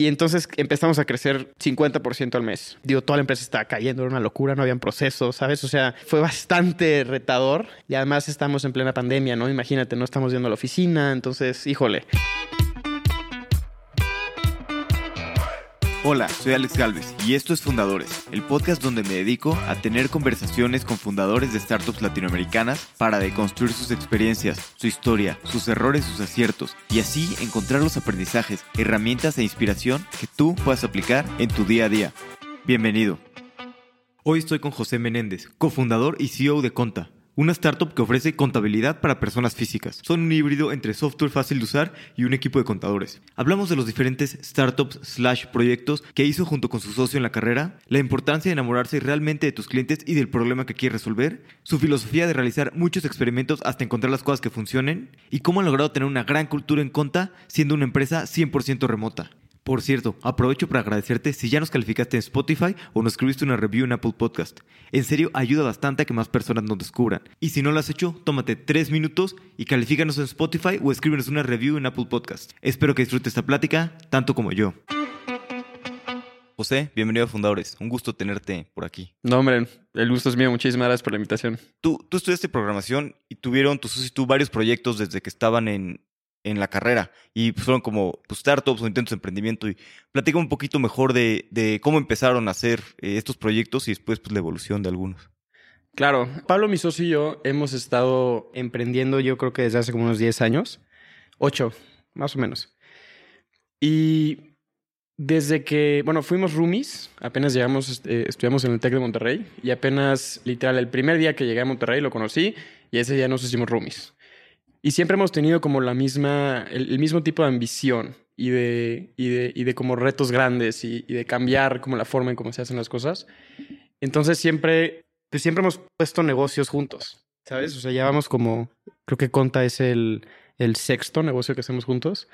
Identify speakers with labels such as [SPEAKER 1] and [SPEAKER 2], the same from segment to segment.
[SPEAKER 1] Y entonces empezamos a crecer 50% al mes. Digo, toda la empresa estaba cayendo, era una locura, no habían procesos, ¿sabes? O sea, fue bastante retador. Y además estamos en plena pandemia, ¿no? Imagínate, no estamos yendo a la oficina, entonces, híjole.
[SPEAKER 2] Hola, soy Alex Galvez y esto es Fundadores, el podcast donde me dedico a tener conversaciones con fundadores de startups latinoamericanas para deconstruir sus experiencias, su historia, sus errores, sus aciertos y así encontrar los aprendizajes, herramientas e inspiración que tú puedas aplicar en tu día a día. Bienvenido. Hoy estoy con José Menéndez, cofundador y CEO de Conta una startup que ofrece contabilidad para personas físicas. Son un híbrido entre software fácil de usar y un equipo de contadores. Hablamos de los diferentes startups slash proyectos que hizo junto con su socio en la carrera, la importancia de enamorarse realmente de tus clientes y del problema que quiere resolver, su filosofía de realizar muchos experimentos hasta encontrar las cosas que funcionen y cómo han logrado tener una gran cultura en Conta siendo una empresa 100% remota. Por cierto, aprovecho para agradecerte si ya nos calificaste en Spotify o nos escribiste una review en Apple Podcast. En serio, ayuda bastante a que más personas nos descubran. Y si no lo has hecho, tómate tres minutos y califícanos en Spotify o escríbenos una review en Apple Podcast. Espero que disfrutes esta plática tanto como yo. José, bienvenido a Fundadores. Un gusto tenerte por aquí.
[SPEAKER 1] No, hombre, el gusto es mío. Muchísimas gracias por la invitación.
[SPEAKER 2] Tú, tú estudiaste programación y tuvieron tus y tú varios proyectos desde que estaban en, en la carrera y fueron como pues, startups o intentos de emprendimiento y platica un poquito mejor de, cómo empezaron a hacer eh, estos proyectos y después pues, la evolución de algunos.
[SPEAKER 1] Claro, Pablo, mi socio y yo hemos estado emprendiendo yo creo que desde hace como unos 10 años, 8 más o menos. Y desde que, bueno, fuimos roomies, apenas llegamos, estudiamos en el TEC de Monterrey y apenas, literal, el primer día que llegué a Monterrey lo conocí y ese día nos hicimos roomies. Y siempre hemos tenido como la misma, el, mismo tipo de ambición y de, y de, y de como retos grandes y, de cambiar como la forma en cómo se hacen las cosas. Entonces siempre, pues siempre hemos puesto negocios juntos, ¿sabes? O sea, ya vamos como, creo que Conta es el, el sexto negocio que hacemos juntos.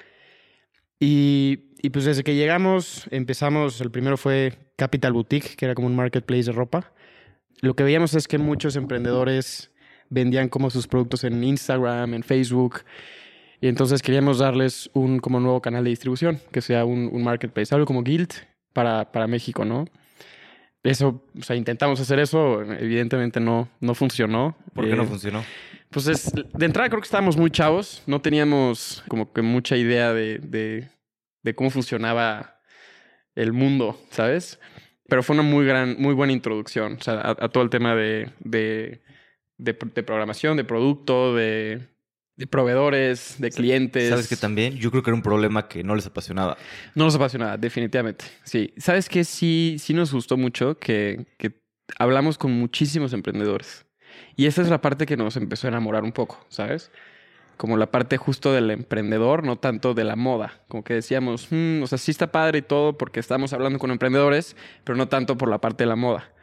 [SPEAKER 1] Y, y, pues desde que llegamos, empezamos, el primero fue Capital Boutique, que era como un marketplace de ropa. Lo que veíamos es que muchos emprendedores vendían como sus productos en Instagram, en Facebook. Y entonces queríamos darles un como nuevo canal de distribución, que sea un, marketplace, algo como Guild para, para México, ¿no? Eso, o sea, intentamos hacer eso, evidentemente no, no funcionó.
[SPEAKER 2] ¿Por qué no eh, funcionó?
[SPEAKER 1] Pues es, de entrada creo que estábamos muy chavos, no teníamos como que mucha idea de, de, de cómo funcionaba el mundo, ¿sabes? Pero fue una muy gran, muy buena introducción, o sea, a, todo el tema de, de de, programación, de producto, de, proveedores, de clientes.
[SPEAKER 2] ¿Sabes que también? Yo creo que era un problema que no les apasionaba.
[SPEAKER 1] No les apasionaba, definitivamente. Sí. ¿Sabes qué? Sí, sí nos gustó mucho que, que hablamos con muchísimos emprendedores. Y esa es la parte que nos empezó a enamorar un poco, ¿sabes? Como la parte justo del emprendedor, no tanto de la moda. Como que decíamos, hmm, o sea, sí está padre y todo porque estamos hablando con emprendedores, pero no tanto por la parte de la moda.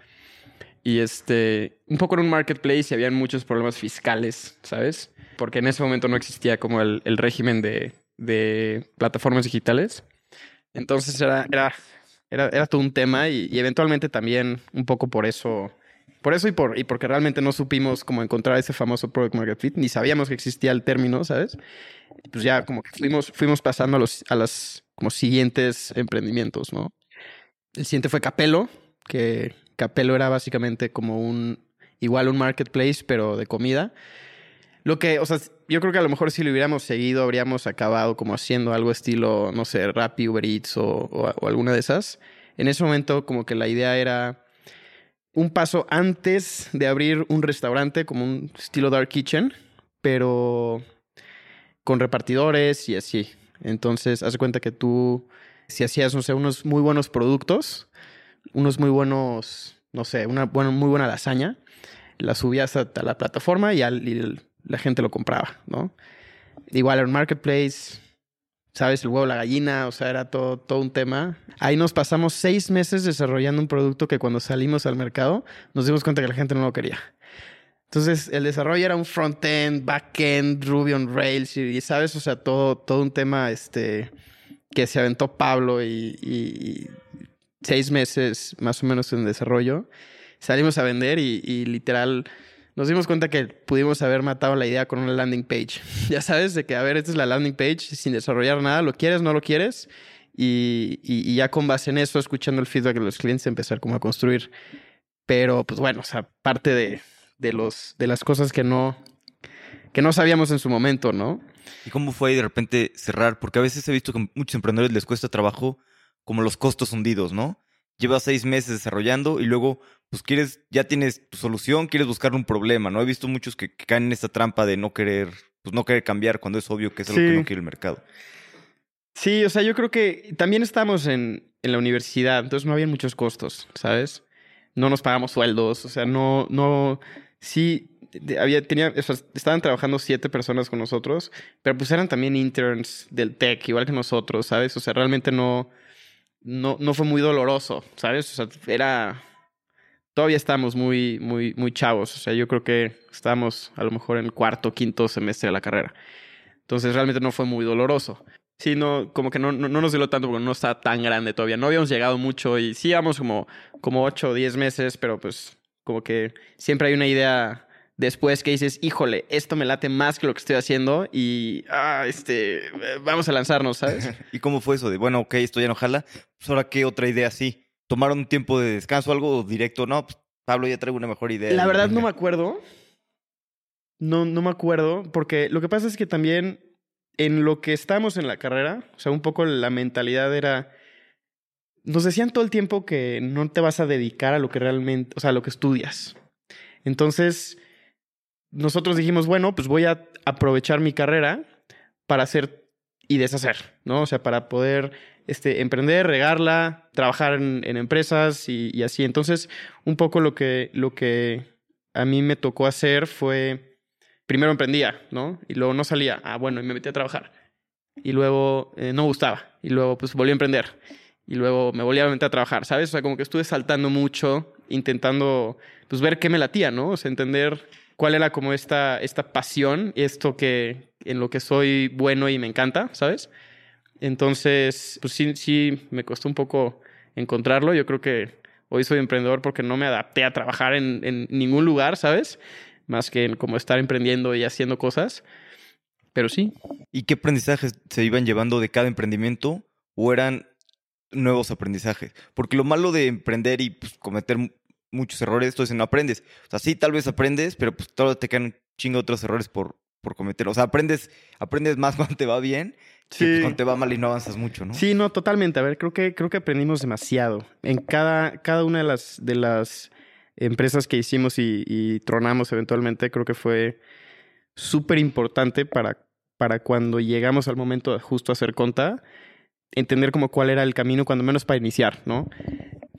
[SPEAKER 1] Y este, un poco en un marketplace y habían muchos problemas fiscales, ¿sabes? Porque en ese momento no existía como el, el régimen de, de, plataformas digitales. Entonces era, era, era, era todo un tema y, eventualmente también un poco por eso, por eso y, por, y porque realmente no supimos cómo encontrar ese famoso product market fit, ni sabíamos que existía el término, ¿sabes? Pues ya como que fuimos, fuimos pasando a los a las como siguientes emprendimientos, ¿no? El siguiente fue Capelo, que Capello era básicamente como un, igual un marketplace, pero de comida. Lo que, o sea, yo creo que a lo mejor si lo hubiéramos seguido, habríamos acabado como haciendo algo estilo, no sé, Rappi, Uber Eats o, o, alguna de esas. En ese momento, como que la idea era un paso antes de abrir un restaurante, como un estilo Dark Kitchen, pero con repartidores y así. Entonces, haz cuenta que tú, si hacías, no sé, unos muy buenos productos, unos muy buenos, no sé, una buena, muy buena lasaña, la subías a, la plataforma y, la gente lo compraba, ¿no? Igual en Marketplace, ¿sabes? El huevo, la gallina, o sea, era todo, todo un tema. Ahí nos pasamos seis meses desarrollando un producto que cuando salimos al mercado nos dimos cuenta que la gente no lo quería. Entonces, el desarrollo era un front-end, back-end, Ruby on Rails, y, sabes, o sea, todo, todo un tema este, que se aventó Pablo y seis meses más o menos en desarrollo. Salimos a vender y, literal nos dimos cuenta que pudimos haber matado la idea con una landing page. ya sabes, de que, a ver, esta es la landing page sin desarrollar nada, lo quieres, no lo quieres. y, y, ya con base en eso, escuchando el feedback de los clientes, empezar como a construir. Pero pues bueno, o sea, parte de, de, los, de las cosas que no, que no sabíamos en su momento, ¿no?
[SPEAKER 2] ¿Y cómo fue de repente cerrar? Porque a veces he visto que a muchos emprendedores les cuesta trabajo como los costos hundidos, ¿no? Llevas seis meses desarrollando y luego, pues quieres, ya tienes tu solución, quieres buscar un problema, ¿no? He visto muchos que, caen en esta trampa de no querer, pues no querer cambiar cuando es obvio que es algo que no quiere el mercado.
[SPEAKER 1] Sí, o sea, yo creo que también estamos en, en la universidad, entonces no había muchos costos, ¿sabes? No nos pagamos sueldos, o sea, no, no, sí, había, tenía, estaban trabajando siete personas con nosotros, pero pues eran también interns del tech, igual que nosotros, ¿sabes? O sea, realmente no, no, no fue muy doloroso, ¿sabes? O sea, era, todavía estamos muy, muy, muy chavos, o sea, yo creo que estábamos a lo mejor en cuarto, quinto semestre de la carrera. Entonces realmente no fue muy doloroso. Sí, no, como que no, no, nos dio tanto porque no está tan grande todavía. No habíamos llegado mucho y sí íbamos como, como 8 o 10 meses, pero pues como que siempre hay una idea después que dices, híjole, esto me late más que lo que estoy haciendo y, ah, este, vamos a lanzarnos, ¿sabes?
[SPEAKER 2] ¿Y cómo fue eso de, bueno, ok, esto ya no jala, pues ahora qué otra idea sí? ¿Tomaron un tiempo de descanso, algo directo? No, pues Pablo ya traigo una mejor idea.
[SPEAKER 1] La verdad no me acuerdo. No, no me acuerdo, porque lo que pasa es que también en lo que estamos en la carrera, o sea, un poco la mentalidad era, nos decían todo el tiempo que no te vas a dedicar a lo que realmente, o sea, a lo que estudias. Entonces, nosotros dijimos, bueno, pues voy a aprovechar mi carrera para hacer y deshacer, ¿no? O sea, para poder este, emprender, regarla, trabajar en, empresas y, así. Entonces, un poco lo que, lo que a mí me tocó hacer fue, primero emprendía, ¿no? Y luego no salía. Ah, bueno, y me metí a trabajar. Y luego eh, no gustaba. Y luego, pues, volví a emprender. Y luego me volví a meter a trabajar, ¿sabes? O sea, como que estuve saltando mucho, intentando, pues, ver qué me latía, ¿no? O sea, entender cuál era como esta, esta pasión, esto que en lo que soy bueno y me encanta, ¿sabes? Entonces, pues sí, sí, me costó un poco encontrarlo. Yo creo que hoy soy emprendedor porque no me adapté a trabajar en, ningún lugar, ¿sabes? Más que en como estar emprendiendo y haciendo cosas. Pero sí.
[SPEAKER 2] ¿Y qué aprendizajes se iban llevando de cada emprendimiento o eran nuevos aprendizajes? Porque lo malo de emprender y pues, cometer muchos errores, esto es no aprendes. O sea, sí, tal vez aprendes, pero pues todavía te quedan un chingo otros errores por, por cometer. O sea, aprendes, aprendes más cuando te va bien sí. que cuando te va mal y no avanzas mucho, ¿no?
[SPEAKER 1] Sí, no, totalmente. A ver, creo que, creo que aprendimos demasiado. En cada, cada una de las, de las empresas que hicimos y, y tronamos eventualmente, creo que fue súper importante para, para cuando llegamos al momento de justo hacer conta, entender como cuál era el camino, cuando menos para iniciar, ¿no?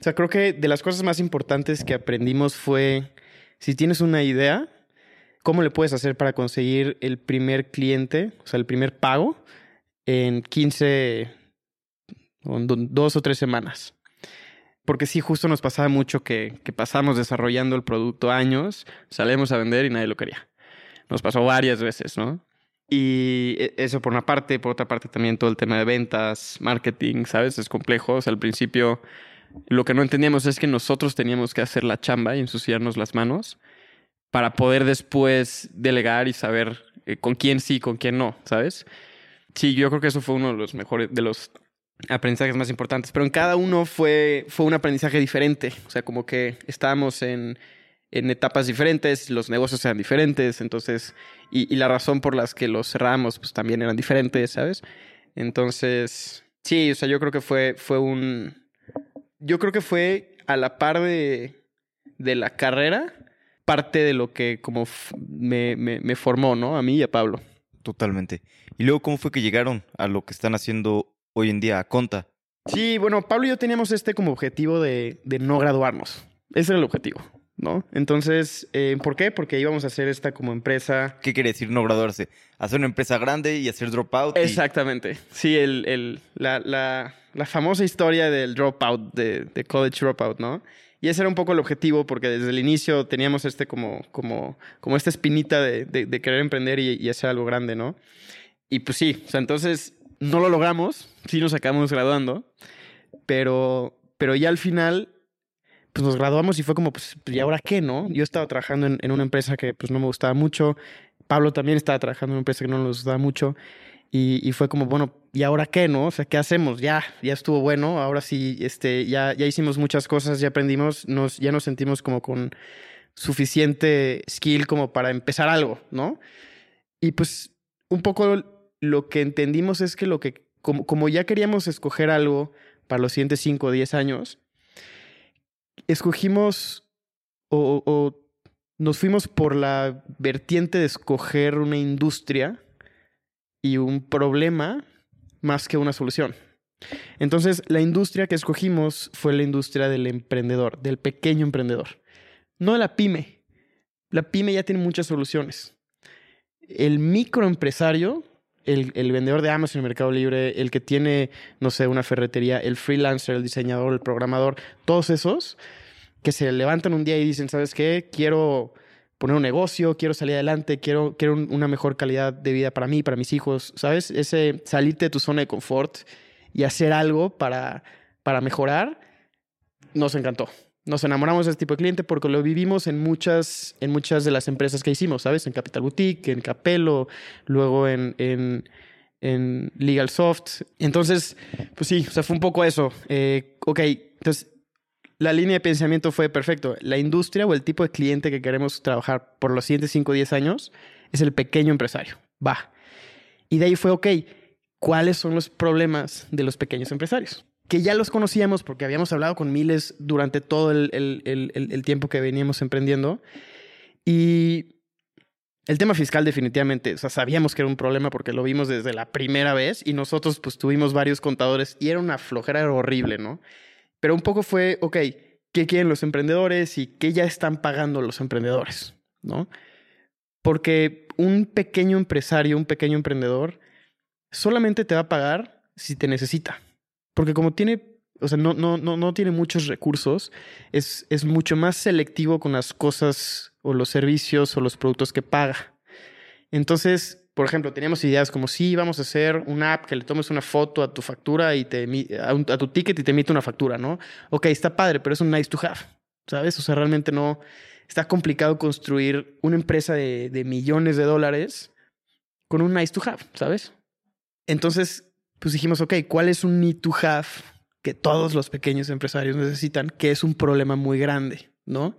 [SPEAKER 1] O sea, creo que de las cosas más importantes que aprendimos fue, si tienes una idea, ¿cómo le puedes hacer para conseguir el primer cliente, o sea, el primer pago, en 15, dos o tres semanas? Porque sí, justo nos pasaba mucho que, que pasamos desarrollando el producto años, salíamos a vender y nadie lo quería. Nos pasó varias veces, ¿no? Y e, eso por una parte, por otra parte también todo el tema de ventas, marketing, ¿sabes? Es complejo. O sea, al principio lo que no entendíamos es que nosotros teníamos que hacer la chamba y ensuciarnos las manos para poder después delegar y saber eh, con quién sí, con quién no, ¿sabes? Sí, yo creo que eso fue uno de los mejores, de los aprendizajes más importantes, pero en cada uno fue, fue un aprendizaje diferente, o sea, como que estábamos en, en etapas diferentes, los negocios eran diferentes, entonces, y, la razón por las que los cerramos, pues también eran diferentes, ¿sabes? Entonces, sí, o sea, yo creo que fue, fue un, yo creo que fue a la par de, de la carrera, parte de lo que como me, me, formó, ¿no? A mí y a Pablo.
[SPEAKER 2] Totalmente. ¿Y luego cómo fue que llegaron a lo que están haciendo hoy en día, a Conta?
[SPEAKER 1] Sí, bueno, Pablo y yo teníamos este como objetivo de, de no graduarnos. Ese era el objetivo. ¿No? Entonces, eh, ¿por qué? Porque íbamos a hacer esta como empresa.
[SPEAKER 2] ¿Qué quiere decir no graduarse? Hacer una empresa grande y hacer dropout.
[SPEAKER 1] Exactamente. Sí, el, el, la, la, la, famosa historia del dropout, de, de, college dropout, ¿no? Y ese era un poco el objetivo, porque desde el inicio teníamos este como, como, como esta espinita de, de, querer emprender y, y, hacer algo grande, ¿no? Y pues sí, o sea, entonces no lo logramos, sí nos acabamos graduando, pero, pero ya al final pues nos graduamos y fue como, pues, ¿y ahora qué, no? Yo estaba trabajando en, una empresa que pues no me gustaba mucho, Pablo también estaba trabajando en una empresa que no nos gustaba mucho, Y, fue como, bueno, ¿y ahora qué, no? O sea, ¿qué hacemos? Ya, ya estuvo bueno, ahora sí, este, ya, ya hicimos muchas cosas, ya aprendimos, nos, ya nos sentimos como con suficiente skill como para empezar algo, ¿no? Y pues un poco lo que entendimos es que lo que, como, como ya queríamos escoger algo para los siguientes 5 o 10 años, escogimos o, nos fuimos por la vertiente de escoger una industria y un problema más que una solución. Entonces, la industria que escogimos fue la industria del emprendedor, del pequeño emprendedor, no la pyme. La pyme ya tiene muchas soluciones. El microempresario, el, el vendedor de Amazon en el Mercado Libre, el que tiene, no sé, una ferretería, el freelancer, el diseñador, el programador, todos esos que se levantan un día y dicen, ¿sabes qué? Quiero poner un negocio, quiero salir adelante, quiero, quiero una mejor calidad de vida para mí, para mis hijos, ¿sabes? Ese salirte de tu zona de confort y hacer algo para, para mejorar, nos encantó. Nos enamoramos de este tipo de cliente porque lo vivimos en muchas, en muchas de las empresas que hicimos, ¿sabes? En Capital Boutique, en Capello, luego en, en, en Legal Soft. Entonces, pues sí, o sea, fue un poco eso. Eh, ok, entonces la línea de pensamiento fue perfecto. La industria o el tipo de cliente que queremos trabajar por los siguientes 5 o 10 años es el pequeño empresario. Va. Y de ahí fue, ok, ¿cuáles son los problemas de los pequeños empresarios? Que ya los conocíamos porque habíamos hablado con miles durante todo el, tiempo que veníamos emprendiendo. Y el tema fiscal definitivamente, o sea, sabíamos que era un problema porque lo vimos desde la primera vez y nosotros pues tuvimos varios contadores y era una flojera horrible, ¿no? Pero un poco fue, ok, ¿qué quieren los emprendedores y qué ya están pagando los emprendedores? ¿No? Porque un pequeño empresario, un pequeño emprendedor, solamente te va a pagar si te necesita. Porque como tiene, o sea, no, no, no, no tiene muchos recursos, es, es mucho más selectivo con las cosas o los servicios o los productos que paga. Entonces, por ejemplo, teníamos ideas como si vamos a hacer una app que le tomes una foto a tu factura y te a, tu ticket y te emite una factura, ¿no? Ok, está padre, pero es un nice to have, ¿sabes? O sea, realmente no está complicado construir una empresa de, de millones de dólares con un nice to have, ¿sabes? Entonces, pues dijimos, ok, ¿cuál es un need to have que todos los pequeños empresarios necesitan? Que es un problema muy grande, ¿no?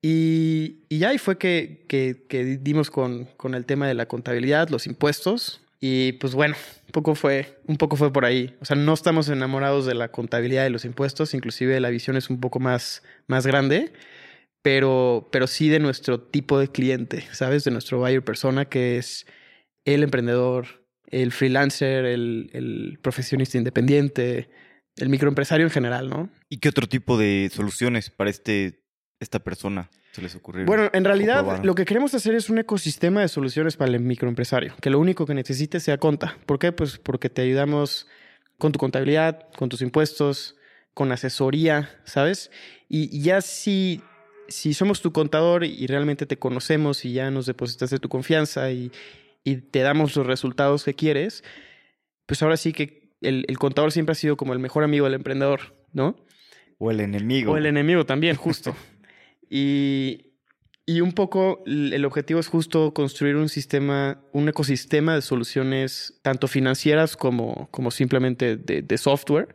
[SPEAKER 1] Y, y ahí fue que, que, dimos con, con, el tema de la contabilidad, los impuestos. Y pues bueno, un poco, fue, un poco fue por ahí. O sea, no estamos enamorados de la contabilidad de los impuestos, inclusive la visión es un poco más, más grande, pero, pero sí de nuestro tipo de cliente, ¿sabes? De nuestro buyer persona, que es el emprendedor, el freelancer, el, el profesionista independiente, el microempresario en general, ¿no?
[SPEAKER 2] ¿Y qué otro tipo de soluciones para este esta persona se les ocurrió?
[SPEAKER 1] Bueno, en realidad lo que queremos hacer es un ecosistema de soluciones para el microempresario, que lo único que necesite sea conta. ¿Por qué? Pues porque te ayudamos con tu contabilidad, con tus impuestos, con asesoría, ¿sabes? Y, ya si, si somos tu contador y realmente te conocemos y ya nos depositaste tu confianza y, y te damos los resultados que quieres, pues ahora sí que el, el contador siempre ha sido como el mejor amigo del emprendedor, ¿no?
[SPEAKER 2] O el enemigo.
[SPEAKER 1] O el enemigo también, justo. Y, y un poco el objetivo es justo construir un sistema, un ecosistema de soluciones tanto financieras como, como simplemente de, de software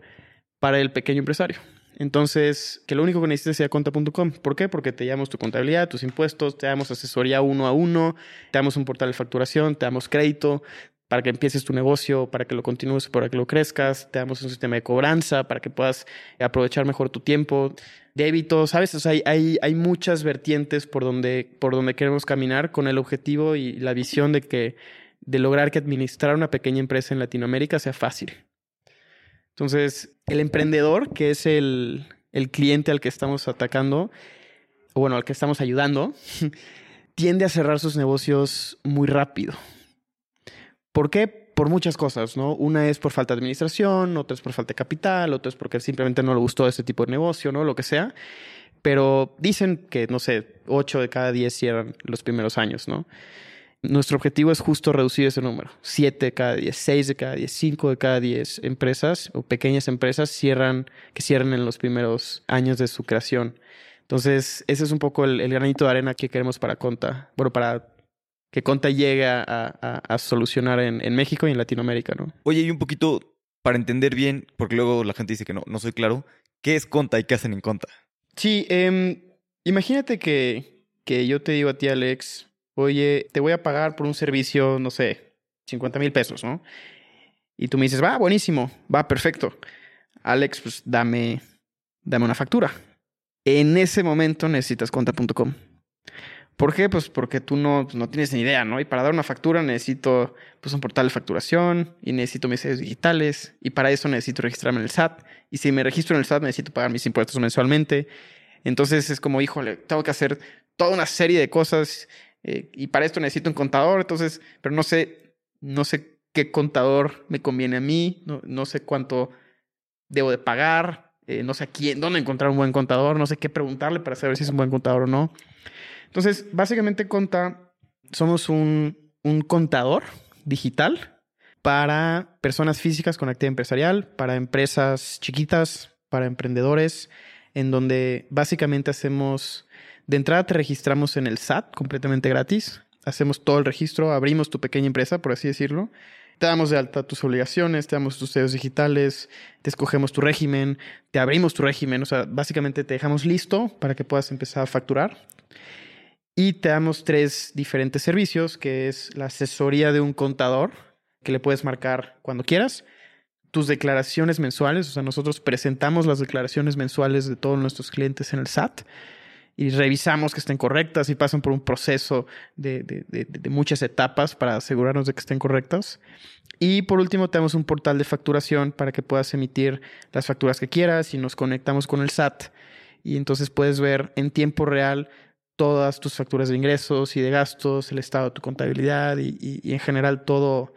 [SPEAKER 1] para el pequeño empresario. Entonces, que lo único que necesites sea conta.com. ¿Por qué? Porque te damos tu contabilidad, tus impuestos, te damos asesoría uno a uno, te damos un portal de facturación, te damos crédito, para que empieces tu negocio, para que lo continúes, para que lo crezcas. Te damos un sistema de cobranza para que puedas aprovechar mejor tu tiempo. Débito, ¿sabes? O sea, hay, hay, muchas vertientes por donde, por donde queremos caminar con el objetivo y la visión de que de lograr que administrar una pequeña empresa en Latinoamérica sea fácil. Entonces, el emprendedor, que es el, el cliente al que estamos atacando, o bueno, al que estamos ayudando, tiende a cerrar sus negocios muy rápido. ¿Por qué? Por muchas cosas, ¿no? Una es por falta de administración, otra es por falta de capital, otra es porque simplemente no le gustó ese tipo de negocio, ¿no? Lo que sea. Pero dicen que, no sé, 8 de cada 10 cierran los primeros años, ¿no? Nuestro objetivo es justo reducir ese número. 7 de cada 10, 6 de cada 10, 5 de cada 10 empresas o pequeñas empresas cierran, que cierran en los primeros años de su creación. Entonces, ese es un poco el, el granito de arena que queremos para Conta, bueno, para que Conta llegue a, a- a solucionar en, en México y en Latinoamérica, ¿no?
[SPEAKER 2] Oye, y un poquito para entender bien, porque luego la gente dice que no, no soy claro, ¿qué es Conta y qué hacen en Conta?
[SPEAKER 1] Sí, em, imagínate que, que yo te digo a ti, Alex, oye, te voy a pagar por un servicio, no sé, 50 mil pesos, ¿no? Y tú me dices, va, buenísimo, va, perfecto. Alex, pues dame, dame una factura. En ese momento necesitas conta.com. ¿Por qué? Pues porque tú no, pues, no tienes ni idea, ¿no? Y para dar una factura necesito pues, un portal de facturación y necesito mis sellos digitales y para eso necesito registrarme en el SAT. Y si me registro en el SAT necesito pagar mis impuestos mensualmente. Entonces es como, híjole, tengo que hacer toda una serie de cosas eh, y para esto necesito un contador. Entonces, pero no sé, no sé qué contador me conviene a mí, no, no sé cuánto debo de pagar, eh, no sé a quién, dónde encontrar un buen contador, no sé qué preguntarle para saber si es un buen contador o no. Entonces, básicamente Conta, somos un, un contador digital para personas físicas con actividad empresarial, para empresas chiquitas, para emprendedores, en donde básicamente hacemos, de entrada te registramos en el SAT completamente gratis, hacemos todo el registro, abrimos tu pequeña empresa, por así decirlo, te damos de alta tus obligaciones, te damos tus sellos digitales, te escogemos tu régimen, te abrimos tu régimen, o sea, básicamente te dejamos listo para que puedas empezar a facturar. Y te damos tres diferentes servicios, que es la asesoría de un contador, que le puedes marcar cuando quieras, tus declaraciones mensuales, o sea, nosotros presentamos las declaraciones mensuales de todos nuestros clientes en el SAT y revisamos que estén correctas y pasan por un proceso de, de, de, de muchas etapas para asegurarnos de que estén correctas. Y por último, tenemos un portal de facturación para que puedas emitir las facturas que quieras y nos conectamos con el SAT. Y entonces puedes ver en tiempo real todas tus facturas de ingresos y de gastos, el estado de tu contabilidad y, y, en general todo,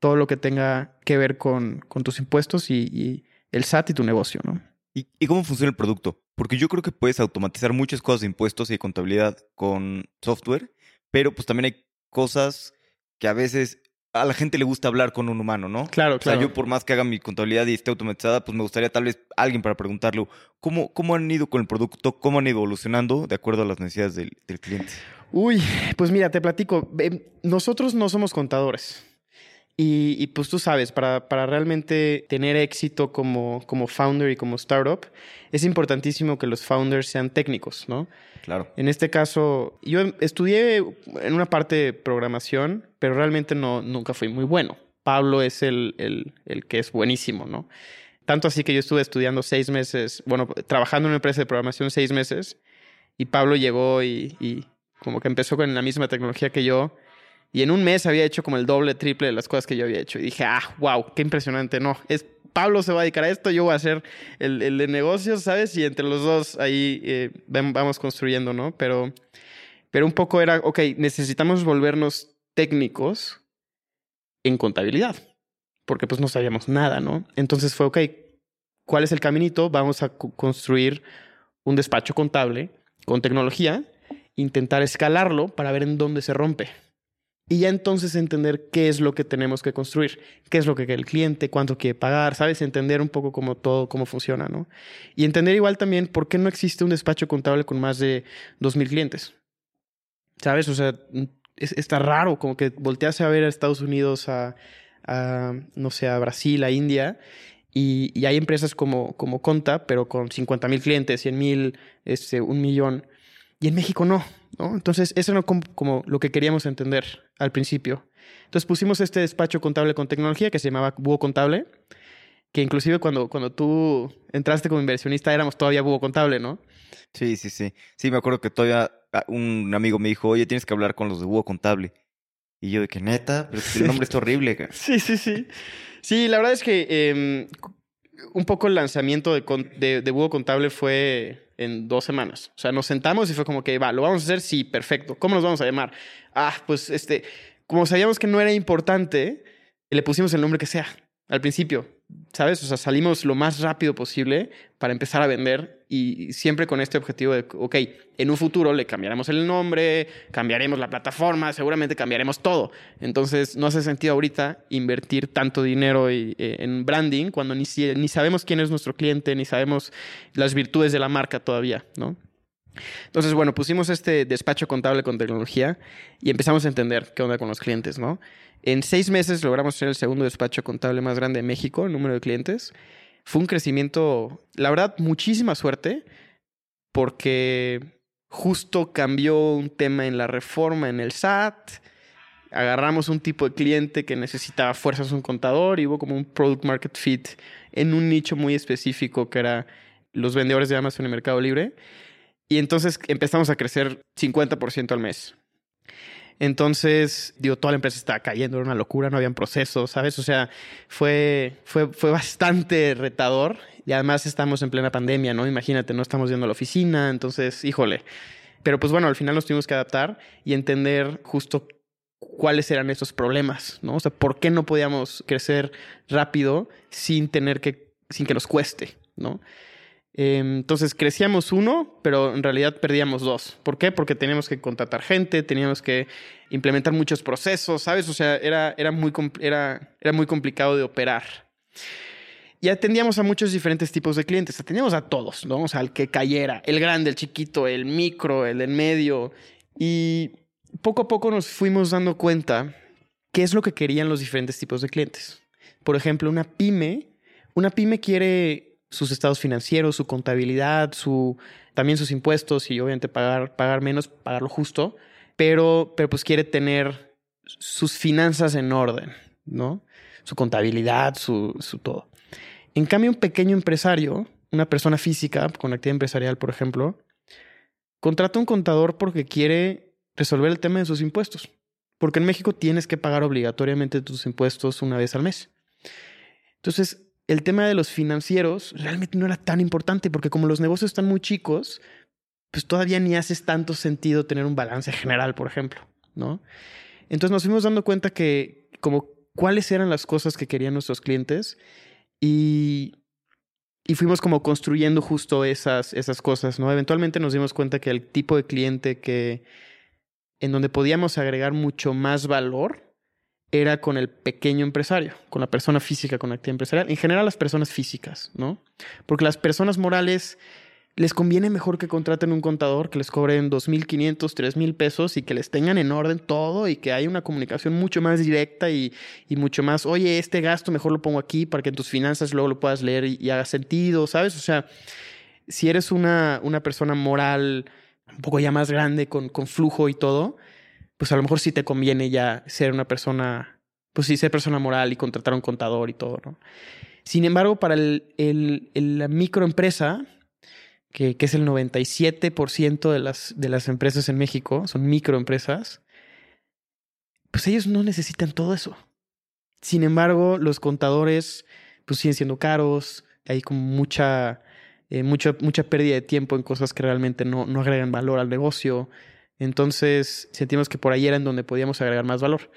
[SPEAKER 1] todo lo que tenga que ver con, con tus impuestos y, y, el SAT y tu negocio, ¿no?
[SPEAKER 2] ¿Y, ¿Y, cómo funciona el producto? Porque yo creo que puedes automatizar muchas cosas de impuestos y de contabilidad con software, pero pues también hay cosas que a veces a la gente le gusta hablar con un humano, ¿no?
[SPEAKER 1] Claro, claro.
[SPEAKER 2] O sea, yo por más que haga mi contabilidad y esté automatizada, pues me gustaría tal vez alguien para preguntarle cómo, cómo han ido con el producto, cómo han ido evolucionando de acuerdo a las necesidades del, del cliente.
[SPEAKER 1] Uy, pues mira, te platico. Nosotros no somos contadores. Y, y, pues tú sabes, para, para realmente tener éxito como, como founder y como startup, es importantísimo que los founders sean técnicos, ¿no?
[SPEAKER 2] Claro.
[SPEAKER 1] En este caso, yo estudié en una parte de programación, pero realmente no, nunca fui muy bueno. Pablo es el, el, el que es buenísimo, ¿no? Tanto así que yo estuve estudiando seis meses, bueno, trabajando en una empresa de programación seis meses, y Pablo llegó y, y como que empezó con la misma tecnología que yo, y en un mes había hecho como el doble, triple de las cosas que yo había hecho. Y dije, ah, wow, qué impresionante. No, es Pablo se va a dedicar a esto, yo voy a hacer el, el de negocios, ¿sabes? Y entre los dos ahí eh, vamos construyendo, ¿no? Pero, pero un poco era, ok, necesitamos volvernos técnicos en contabilidad, porque pues no sabíamos nada, ¿no? Entonces fue, ok, ¿cuál es el caminito? Vamos a construir un despacho contable con tecnología, intentar escalarlo para ver en dónde se rompe. Y ya entonces entender qué es lo que tenemos que construir, qué es lo que el cliente, cuánto quiere pagar, ¿sabes? Entender un poco cómo todo, cómo funciona, ¿no? Y entender igual también por qué no existe un despacho contable con más de 2.000 clientes. ¿Sabes? O sea, es, está raro, como que volteas a ver a Estados Unidos, a, no sé, a Brasil, a India, y, y hay empresas como, como Conta, pero con 50.000 clientes, 100.000, este, un millón. Y en México no, ¿no? Entonces, eso no como, como, lo que queríamos entender al principio. Entonces pusimos este despacho contable con tecnología que se llamaba Búho Contable, que inclusive cuando, cuando tú entraste como inversionista éramos todavía Búho Contable, ¿no?
[SPEAKER 2] Sí, sí, sí. Sí, me acuerdo que todavía un amigo me dijo, oye, tienes que hablar con los de Búho Contable. Y yo de que neta, pero el nombre está horrible.
[SPEAKER 1] Sí, sí, sí. Sí, la verdad es que eh, un poco el lanzamiento de, de, de Contable fue en dos semanas. O sea, nos sentamos y fue como que, va, ¿lo vamos a hacer? Sí, perfecto. ¿Cómo nos vamos a llamar? Ah, pues este, como sabíamos que no era importante, le pusimos el nombre que sea al principio, ¿sabes? O sea, salimos lo más rápido posible para empezar a vender y siempre con este objetivo de, ok, en un futuro le cambiaremos el nombre, cambiaremos la plataforma, seguramente cambiaremos todo. Entonces, no hace sentido ahorita invertir tanto dinero eh, en branding cuando ni, ni sabemos quién es nuestro cliente, ni sabemos las virtudes de la marca todavía, ¿no? Entonces, bueno, pusimos este despacho contable con tecnología y empezamos a entender qué onda con los clientes, ¿no? En seis meses logramos ser el segundo despacho contable más grande de México en número de clientes. Fue un crecimiento, la verdad, muchísima suerte, porque justo cambió un tema en la reforma en el SAT. Agarramos un tipo de cliente que necesitaba fuerzas un contador y hubo como un product market fit en un nicho muy específico que era los vendedores de Amazon y Mercado Libre. Y entonces empezamos a crecer 50% al mes. Entonces, digo, toda la empresa estaba cayendo, era una locura, no habían procesos, ¿sabes? O sea, fue, fue, fue bastante retador. Y además estamos en plena pandemia, ¿no? Imagínate, no estamos yendo a la oficina, entonces, híjole. Pero pues bueno, al final nos tuvimos que adaptar y entender justo cuáles eran esos problemas, ¿no? O sea, ¿por qué no podíamos crecer rápido sin tener que, sin que nos cueste, ¿no? Em, entonces crecíamos uno, pero en realidad perdíamos dos. ¿Por qué? Porque teníamos que contratar gente, teníamos que implementar muchos procesos, ¿sabes? O sea, era, era, muy, era, era muy complicado de operar. Y atendíamos a muchos diferentes tipos de clientes. Atendíamos a todos, ¿no? O sea, al que cayera, el grande, el chiquito, el micro, el del medio. Y poco a poco nos fuimos dando cuenta qué es lo que querían los diferentes tipos de clientes. Por ejemplo, una pyme, una pyme quiere sus estados financieros, su contabilidad, su, también sus impuestos y obviamente pagar, pagar menos, pagar lo justo, pero, pero pues quiere tener sus finanzas en orden, ¿no? Su contabilidad, su, su todo. En cambio, un pequeño empresario, una persona física con actividad empresarial, por ejemplo, contrata un contador porque quiere resolver el tema de sus impuestos. Porque en México tienes que pagar obligatoriamente tus impuestos una vez al mes. Entonces, el tema de los financieros realmente no era tan importante porque como los negocios están muy chicos, pues todavía ni haces tanto sentido tener un balance general, por ejemplo, ¿no? Entonces nos fuimos dando cuenta que como cuáles eran las cosas que querían nuestros clientes y, y fuimos como construyendo justo esas, esas cosas, ¿no? Eventualmente nos dimos cuenta que el tipo de cliente que en donde podíamos agregar mucho más valor era con el pequeño empresario, con la persona física con actividad empresarial. En general, las personas físicas, ¿no? Porque las personas morales les conviene mejor que contraten un contador que les cobren 2.500, 3.000 pesos y que les tengan en orden todo y que haya una comunicación mucho más directa y, mucho más, oye, este gasto mejor lo pongo aquí para que en tus finanzas luego lo puedas leer y, haga sentido, ¿sabes? O sea, si eres una, una persona moral un poco ya más grande, con, con flujo y todo, pues a lo mejor sí te conviene ya ser una persona, pues sí, ser persona moral y contratar a un contador y todo, ¿no? Sin embargo, para el, el, la microempresa, que, que, es el 97% de las, de las empresas en México, son microempresas, pues ellos no necesitan todo eso. Sin embargo, los contadores pues siguen siendo caros, hay como mucha, eh, mucha, mucha pérdida de tiempo en cosas que realmente no, no agregan valor al negocio. Entonces sentimos que por ahí era en donde podíamos agregar más valor.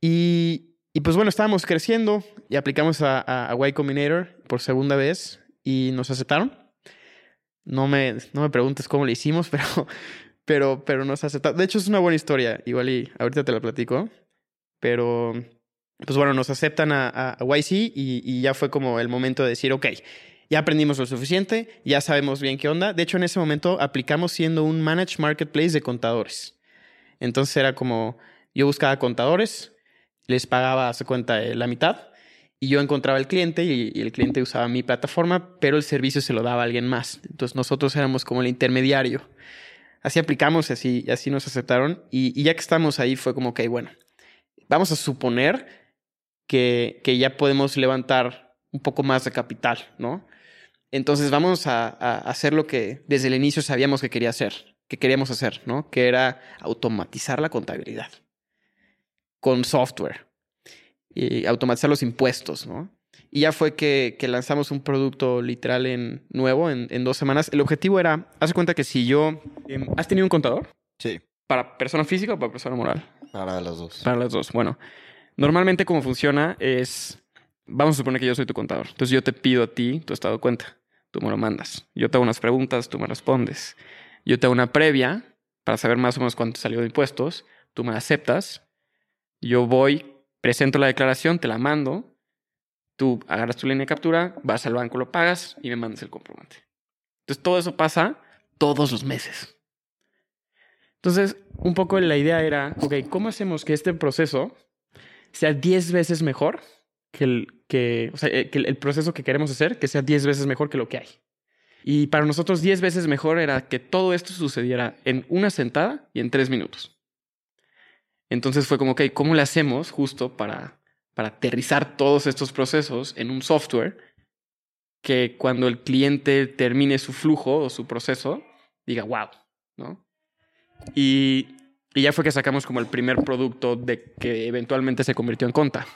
[SPEAKER 1] Y, y pues bueno, estábamos creciendo y aplicamos a, a, Y Combinator por segunda vez y nos aceptaron. No me, no me preguntes cómo lo hicimos, pero, pero, pero nos aceptaron. De hecho, es una buena historia. Igual y ahorita te la platico. Pero, pues bueno, nos aceptan a, a, YC y, y ya fue como el momento de decir, ok, ya aprendimos lo suficiente, ya sabemos bien qué onda. De hecho, en ese momento aplicamos siendo un managed marketplace de contadores. Entonces era como, yo buscaba contadores, les pagaba, a su cuenta, eh, la mitad, y yo encontraba el cliente y, el cliente usaba mi plataforma, pero el servicio se lo daba a alguien más. Entonces nosotros éramos como el intermediario. Así aplicamos así, así nos aceptaron. Y, y, ya que estamos ahí fue como, ok, bueno, vamos a suponer que, que ya podemos levantar un poco más de capital, ¿no? Entonces vamos a, hacer lo que desde el inicio sabíamos que quería hacer, que queríamos hacer, ¿no? Que era automatizar la contabilidad con software y automatizar los impuestos, ¿no? Y ya fue que, lanzamos un producto literal en nuevo en, dos semanas. El objetivo era, haz cuenta que si yo... Em, ¿Has tenido un contador?
[SPEAKER 2] Sí.
[SPEAKER 1] ¿Para persona física o para persona moral?
[SPEAKER 2] Para las dos.
[SPEAKER 1] Para las dos. Bueno, normalmente como funciona es... Vamos a suponer que yo soy tu contador. Entonces yo te pido a ti tu estado de cuenta tú me lo mandas. Yo te hago unas preguntas, tú me respondes. Yo te hago una previa para saber más o menos cuánto salió de impuestos, tú me aceptas. Yo voy, presento la declaración, te la mando, tú agarras tu línea de captura, vas al banco, lo pagas y me mandas el comprobante. Entonces todo eso pasa
[SPEAKER 3] todos los meses. Entonces, un poco la idea era, ok, ¿cómo hacemos que este proceso sea 10 veces mejor que el, que, o sea, eh, que el proceso que queremos hacer, que sea 10 veces mejor que lo que hay? Y para nosotros 10 veces mejor era que todo esto sucediera en una sentada y en 3 minutos. Entonces fue como, ok, ¿cómo le hacemos justo para, para aterrizar todos estos procesos en un software que cuando el cliente termine su flujo o su proceso, diga, wow, ¿no? Y, y ya fue que sacamos como el primer producto de que eventualmente se convirtió en Conta,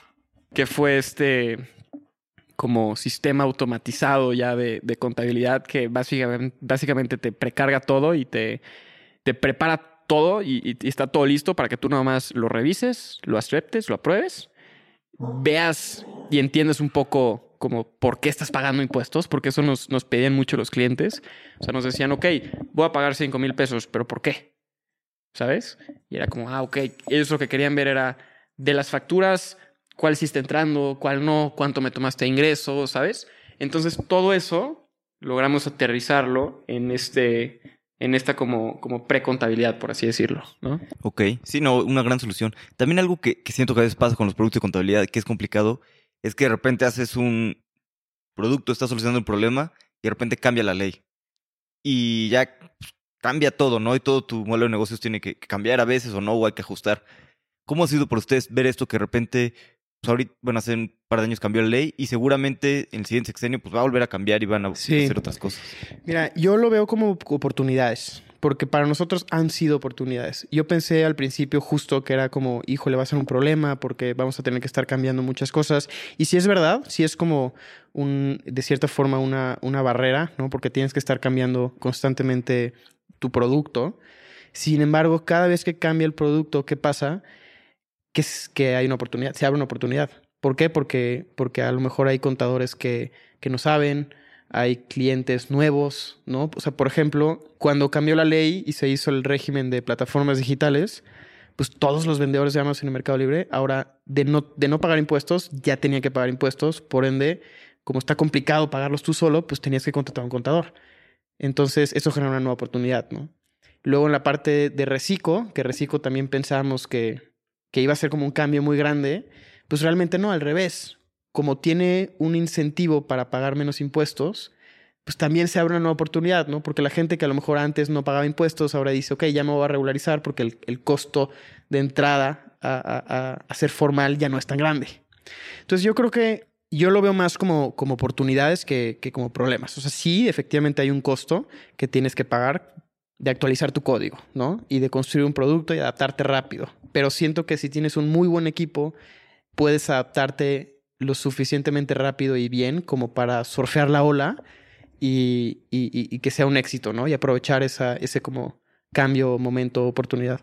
[SPEAKER 3] que fue este como sistema automatizado ya de, contabilidad que básicamente, básicamente, te precarga todo y te, te prepara todo y, está todo listo para que tú nada más lo revises, lo aceptes, lo apruebes, veas y entiendes un poco como por qué estás pagando impuestos, porque eso nos, nos pedían mucho los clientes. O sea, nos decían, ok, voy a pagar 5 mil pesos, pero ¿por qué? ¿Sabes? Y era como, ah, ok, ellos lo que querían ver era de las facturas, cuál sí está entrando, cuál no, cuánto me tomaste de ingreso, ¿sabes? Entonces todo eso logramos aterrizarlo en este en esta como, como pre-contabilidad, por así decirlo, ¿no?
[SPEAKER 2] Ok, sí, no, una gran solución. También algo que, que siento que a veces pasa con los productos de contabilidad, que es complicado, es que de repente haces un producto, estás solucionando un problema y de repente cambia la ley. Y ya pues, cambia todo, ¿no? Y todo tu modelo de negocios tiene que cambiar a veces o no, o hay que ajustar. ¿Cómo ha sido por ustedes ver esto que de repente, pues ahorita, bueno, hace un par de años cambió la ley y seguramente en el siguiente sexenio pues va a volver a cambiar y van a sí. hacer otras cosas?
[SPEAKER 1] Mira, yo lo veo como oportunidades porque para nosotros han sido oportunidades. Yo pensé al principio justo que era como, hijo, le va a ser un problema porque vamos a tener que estar cambiando muchas cosas. Y si es verdad, si es como un, de cierta forma una, una barrera, ¿no? Porque tienes que estar cambiando constantemente tu producto. Sin embargo, cada vez que cambia el producto, ¿qué pasa? Que, es, que hay una oportunidad, se abre una oportunidad. ¿Por qué? Porque, porque a lo mejor hay contadores que, que no saben, hay clientes nuevos, ¿no? O sea, por ejemplo, cuando cambió la ley y se hizo el régimen de plataformas digitales, pues todos los vendedores de Amazon en el Mercado Libre, ahora de no, de no pagar impuestos, ya tenían que pagar impuestos, por ende, como está complicado pagarlos tú solo, pues tenías que contratar a un contador. Entonces, eso genera una nueva oportunidad, ¿no? Luego en la parte de Reciclo, que Reciclo también pensábamos que, que iba a ser como un cambio muy grande, pues realmente no, al revés como tiene un incentivo para pagar menos impuestos, pues también se abre una nueva oportunidad, ¿no? Porque la gente que a lo mejor antes no pagaba impuestos, ahora dice, ok, ya me voy a regularizar porque el, el costo de entrada a, a, a, ser formal ya no es tan grande. Entonces yo creo que yo lo veo más como, como oportunidades que, que como problemas. O sea, sí, efectivamente hay un costo que tienes que pagar de actualizar tu código, ¿no? Y de construir un producto y adaptarte rápido. Pero siento que si tienes un muy buen equipo, puedes adaptarte lo suficientemente rápido y bien como para surfear la ola y, y, y que sea un éxito, ¿no? Y aprovechar esa, ese como cambio, momento, oportunidad.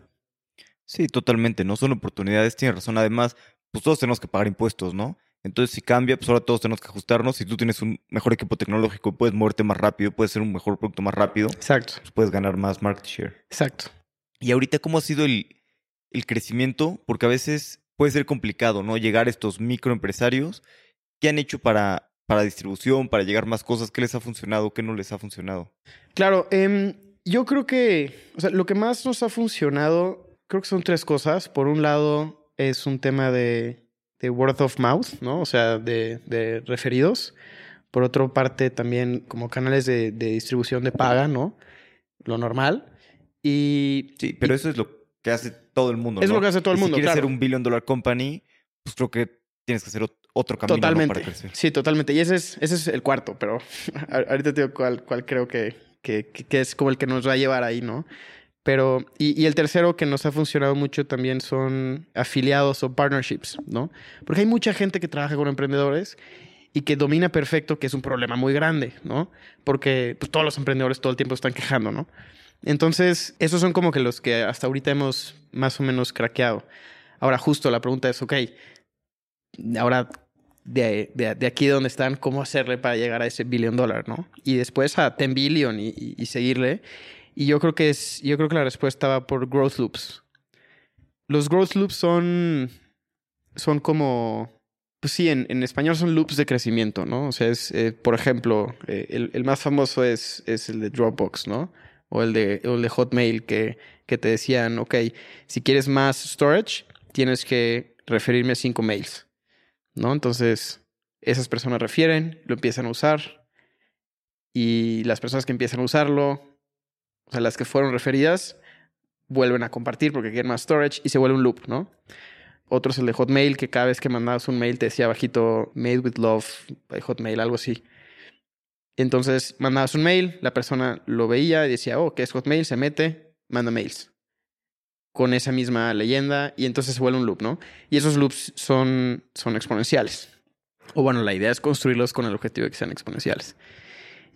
[SPEAKER 2] Sí, totalmente, no son oportunidades, tienes razón. Además, pues todos tenemos que pagar impuestos, ¿no? Entonces, si cambia, pues ahora todos tenemos que ajustarnos. Si tú tienes un mejor equipo tecnológico, puedes moverte más rápido, puedes ser un mejor producto más rápido.
[SPEAKER 1] Exacto.
[SPEAKER 2] Pues puedes ganar más market share.
[SPEAKER 1] Exacto.
[SPEAKER 2] Y ahorita, ¿cómo ha sido el, el crecimiento? Porque a veces puede ser complicado, ¿no? Llegar a estos microempresarios. ¿Qué han hecho para, para distribución, para llegar más cosas? ¿Qué les ha funcionado? ¿Qué no les ha funcionado?
[SPEAKER 1] Claro, eh, yo creo que, o sea, lo que más nos ha funcionado, creo que son tres cosas. Por un lado, es un tema de, de word of mouth, ¿no? O sea, de, de, referidos. Por otra parte, también como canales de, de, distribución de paga, ¿no? Lo normal. Y.
[SPEAKER 2] Sí, pero
[SPEAKER 1] y,
[SPEAKER 2] eso es lo que hace todo el mundo.
[SPEAKER 1] Es
[SPEAKER 2] ¿no?
[SPEAKER 1] lo que hace todo el mundo.
[SPEAKER 2] Si quieres
[SPEAKER 1] claro.
[SPEAKER 2] ser un billion dollar company, pues creo que tienes que hacer otro camino
[SPEAKER 1] totalmente.
[SPEAKER 2] ¿no? para crecer.
[SPEAKER 1] Sí, totalmente. Y ese es, ese es el cuarto, pero ahorita te digo cuál, cuál creo que, que, que, es como el que nos va a llevar ahí, ¿no? Pero, y, y, el tercero que nos ha funcionado mucho también son afiliados o partnerships, ¿no? Porque hay mucha gente que trabaja con emprendedores y que domina perfecto, que es un problema muy grande, ¿no? Porque pues, todos los emprendedores todo el tiempo están quejando, ¿no? Entonces, esos son como que los que hasta ahorita hemos más o menos craqueado. Ahora, justo la pregunta es, ok, ahora de, de, de aquí donde están, ¿cómo hacerle para llegar a ese billion dólar, no? Y después a 10 billion y, y, y, seguirle. Y yo creo que es, yo creo que la respuesta va por growth loops. Los growth loops son, son como, pues sí, en, en español son loops de crecimiento, ¿no? O sea, es, eh, por ejemplo, eh, el, el, más famoso es, es el de Dropbox, ¿no? o el de, o el de Hotmail que, que te decían, ok, si quieres más storage, tienes que referirme a cinco mails, ¿no? Entonces, esas personas refieren, lo empiezan a usar y las personas que empiezan a usarlo, o sea, las que fueron referidas, vuelven a compartir porque quieren más storage y se vuelve un loop, ¿no? Otro es el de Hotmail, que cada vez que mandabas un mail te decía bajito Made with Love by Hotmail, algo así. Entonces mandabas un mail, la persona lo veía y decía, oh, ¿qué es Hotmail? Se mete, manda mails. Con esa misma leyenda y entonces se vuelve un loop, ¿no? Y esos loops son, son exponenciales. O bueno, la idea es construirlos con el objetivo de que sean exponenciales.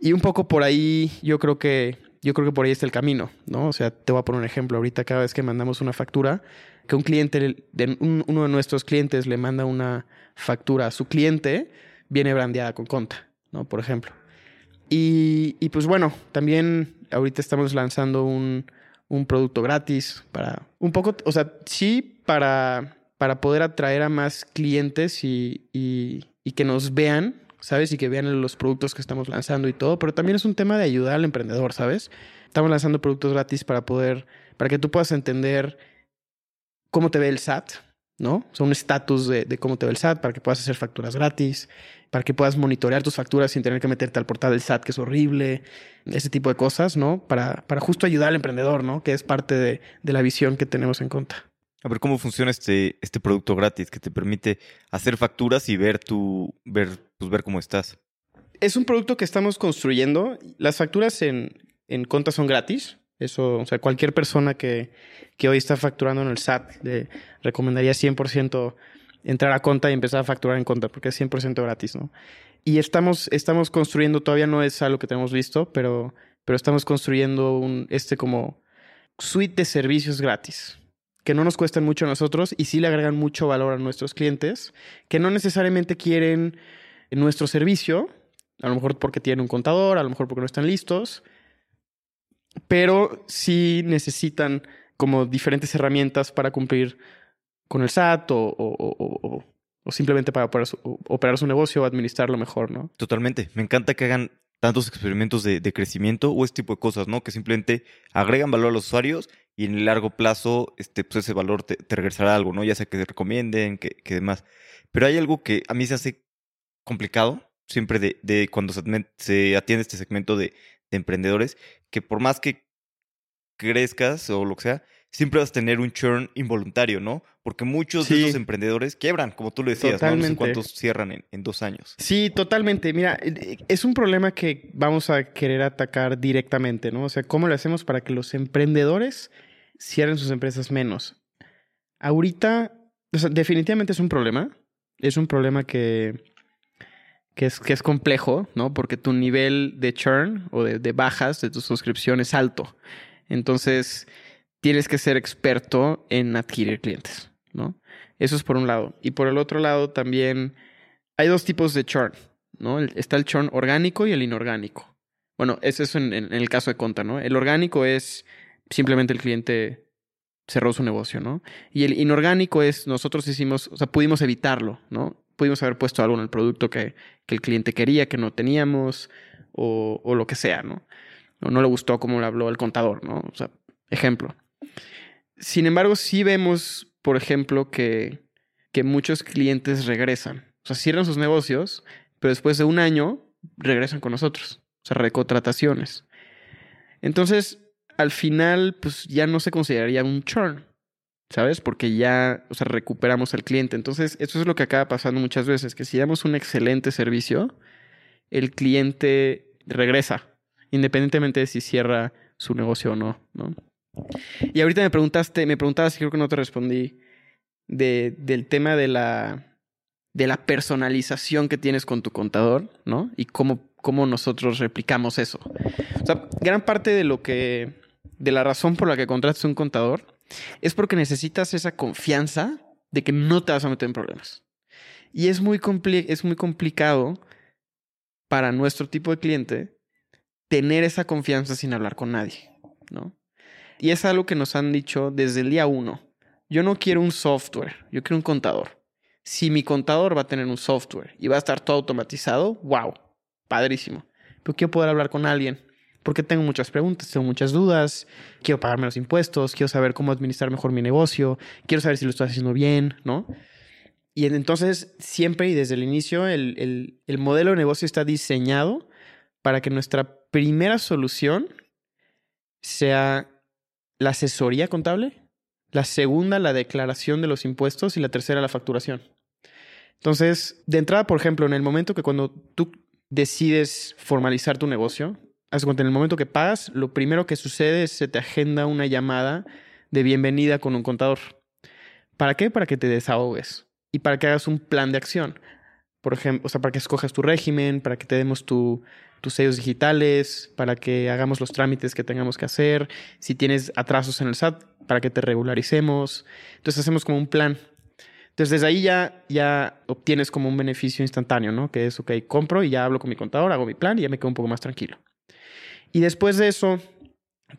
[SPEAKER 1] Y un poco por ahí, yo creo que, yo creo que por ahí está el camino, ¿no? O sea, te voy a poner un ejemplo. Ahorita cada vez que mandamos una factura, que un cliente, uno de nuestros clientes le manda una factura a su cliente, viene brandeada con Conta, ¿no? Por ejemplo. Y, y pues bueno, también ahorita estamos lanzando un, un, producto gratis para un poco, o sea, sí para, para poder atraer a más clientes y, y, y que nos vean, ¿sabes? Y que vean los productos que estamos lanzando y todo, pero también es un tema de ayudar al emprendedor, ¿sabes? Estamos lanzando productos gratis para poder, para que tú puedas entender cómo te ve el SAT, ¿no? O sea, un estatus de, de, cómo te ve el SAT para que puedas hacer facturas gratis, para que puedas monitorear tus facturas sin tener que meterte al portal del SAT, que es horrible, ese tipo de cosas, ¿no? Para, para justo ayudar al emprendedor, ¿no? Que es parte de, de la visión que tenemos en cuenta.
[SPEAKER 2] A ver cómo funciona este, este producto gratis que te permite hacer facturas y ver tu, ver, pues ver cómo estás.
[SPEAKER 1] Es un producto que estamos construyendo. Las facturas en, en Conta son gratis. Eso, o sea, cualquier persona que, que hoy está facturando en el SAT, le recomendaría 100% entrar a Conta y empezar a facturar en Conta, porque es 100% gratis, ¿no? Y estamos, estamos construyendo, todavía no es algo que tenemos visto, pero, pero estamos construyendo un, este como suite de servicios gratis, que no nos cuestan mucho a nosotros y sí le agregan mucho valor a nuestros clientes, que no necesariamente quieren nuestro servicio, a lo mejor porque tienen un contador, a lo mejor porque no están listos, pero sí necesitan como diferentes herramientas para cumplir con el SAT o, o, o, o simplemente para poder su, operar su negocio o administrarlo mejor, ¿no?
[SPEAKER 2] Totalmente. Me encanta que hagan tantos experimentos de, de, crecimiento o este tipo de cosas, ¿no? Que simplemente agregan valor a los usuarios y en el largo plazo, este, pues ese valor te, te regresará algo, ¿no? Ya sea que te recomienden, que, que, demás. Pero hay algo que a mí se hace complicado siempre de, de cuando se, se atiende este segmento de, de emprendedores, que por más que crezcas o lo que sea, siempre vas a tener un churn involuntario, ¿no? Porque muchos sí. de esos emprendedores quiebran, como tú lo decías, totalmente. ¿no? no sé cuántos cierran en, en, dos años.
[SPEAKER 1] Sí, totalmente. Mira, es un problema que vamos a querer atacar directamente, ¿no? O sea, ¿cómo lo hacemos para que los emprendedores cierren sus empresas menos? Ahorita, o sea, definitivamente es un problema. Es un problema que, que es, que es complejo, ¿no? Porque tu nivel de churn o de, de bajas de tu suscripción es alto. Entonces, tienes que ser experto en adquirir clientes, ¿no? Eso es por un lado. Y por el otro lado también hay dos tipos de churn, ¿no? Está el churn orgánico y el inorgánico. Bueno, es eso en, en el caso de Conta, ¿no? El orgánico es simplemente el cliente cerró su negocio, ¿no? Y el inorgánico es nosotros hicimos, o sea, pudimos evitarlo, ¿no? Pudimos haber puesto algo en el producto que, que el cliente quería, que no teníamos, o, o lo que sea, ¿no? O no le gustó cómo le habló el contador, ¿no? O sea, ejemplo. Sin embargo, sí vemos, por ejemplo, que, que muchos clientes regresan. O sea, cierran sus negocios, pero después de un año regresan con nosotros. O sea, recontrataciones. Entonces, al final, pues ya no se consideraría un churn. ¿Sabes? Porque ya, o sea, recuperamos al cliente. Entonces, eso es lo que acaba pasando muchas veces, que si damos un excelente servicio, el cliente regresa, independientemente de si cierra su negocio o no, ¿no? Y ahorita me preguntaste, me preguntabas, creo que no te respondí, de, del tema de la, de la personalización que tienes con tu contador, ¿no? Y cómo, cómo nosotros replicamos eso. O sea, gran parte de lo que, de la razón por la que contratas un contador es porque necesitas esa confianza de que no te vas a meter en problemas. Y es muy, es muy complicado para nuestro tipo de cliente tener esa confianza sin hablar con nadie, ¿no? Y es algo que nos han dicho desde el día uno. Yo no quiero un software, yo quiero un contador. Si mi contador va a tener un software y va a estar todo automatizado, wow, padrísimo. Pero quiero poder hablar con alguien. porque tengo muchas preguntas, tengo muchas dudas, quiero pagar menos impuestos, quiero saber cómo administrar mejor mi negocio, quiero saber si lo estoy haciendo bien, ¿no? Y entonces siempre y desde el inicio el, el modelo de negocio está diseñado para que nuestra primera solución sea la asesoría contable, la segunda la declaración de los impuestos y la tercera la facturación. Entonces, de entrada, por ejemplo, en el momento que cuando tú decides formalizar tu negocio, haz cuenta, en el momento que pagas, lo primero que sucede es se te agenda una llamada de bienvenida con un contador. ¿Para qué? Para que te desahogues y para que hagas un plan de acción. Por ejemplo, o sea, para que escojas tu régimen, para que te demos tu, tus sellos digitales, para que hagamos los trámites que tengamos que hacer, si tienes atrasos en el SAT, para que te regularicemos. Entonces hacemos como un plan. Entonces desde ahí ya, ya obtienes como un beneficio instantáneo, ¿no? Que es, ok, compro y ya hablo con mi contador, hago mi plan y ya me quedo un poco más tranquilo. Y después de eso,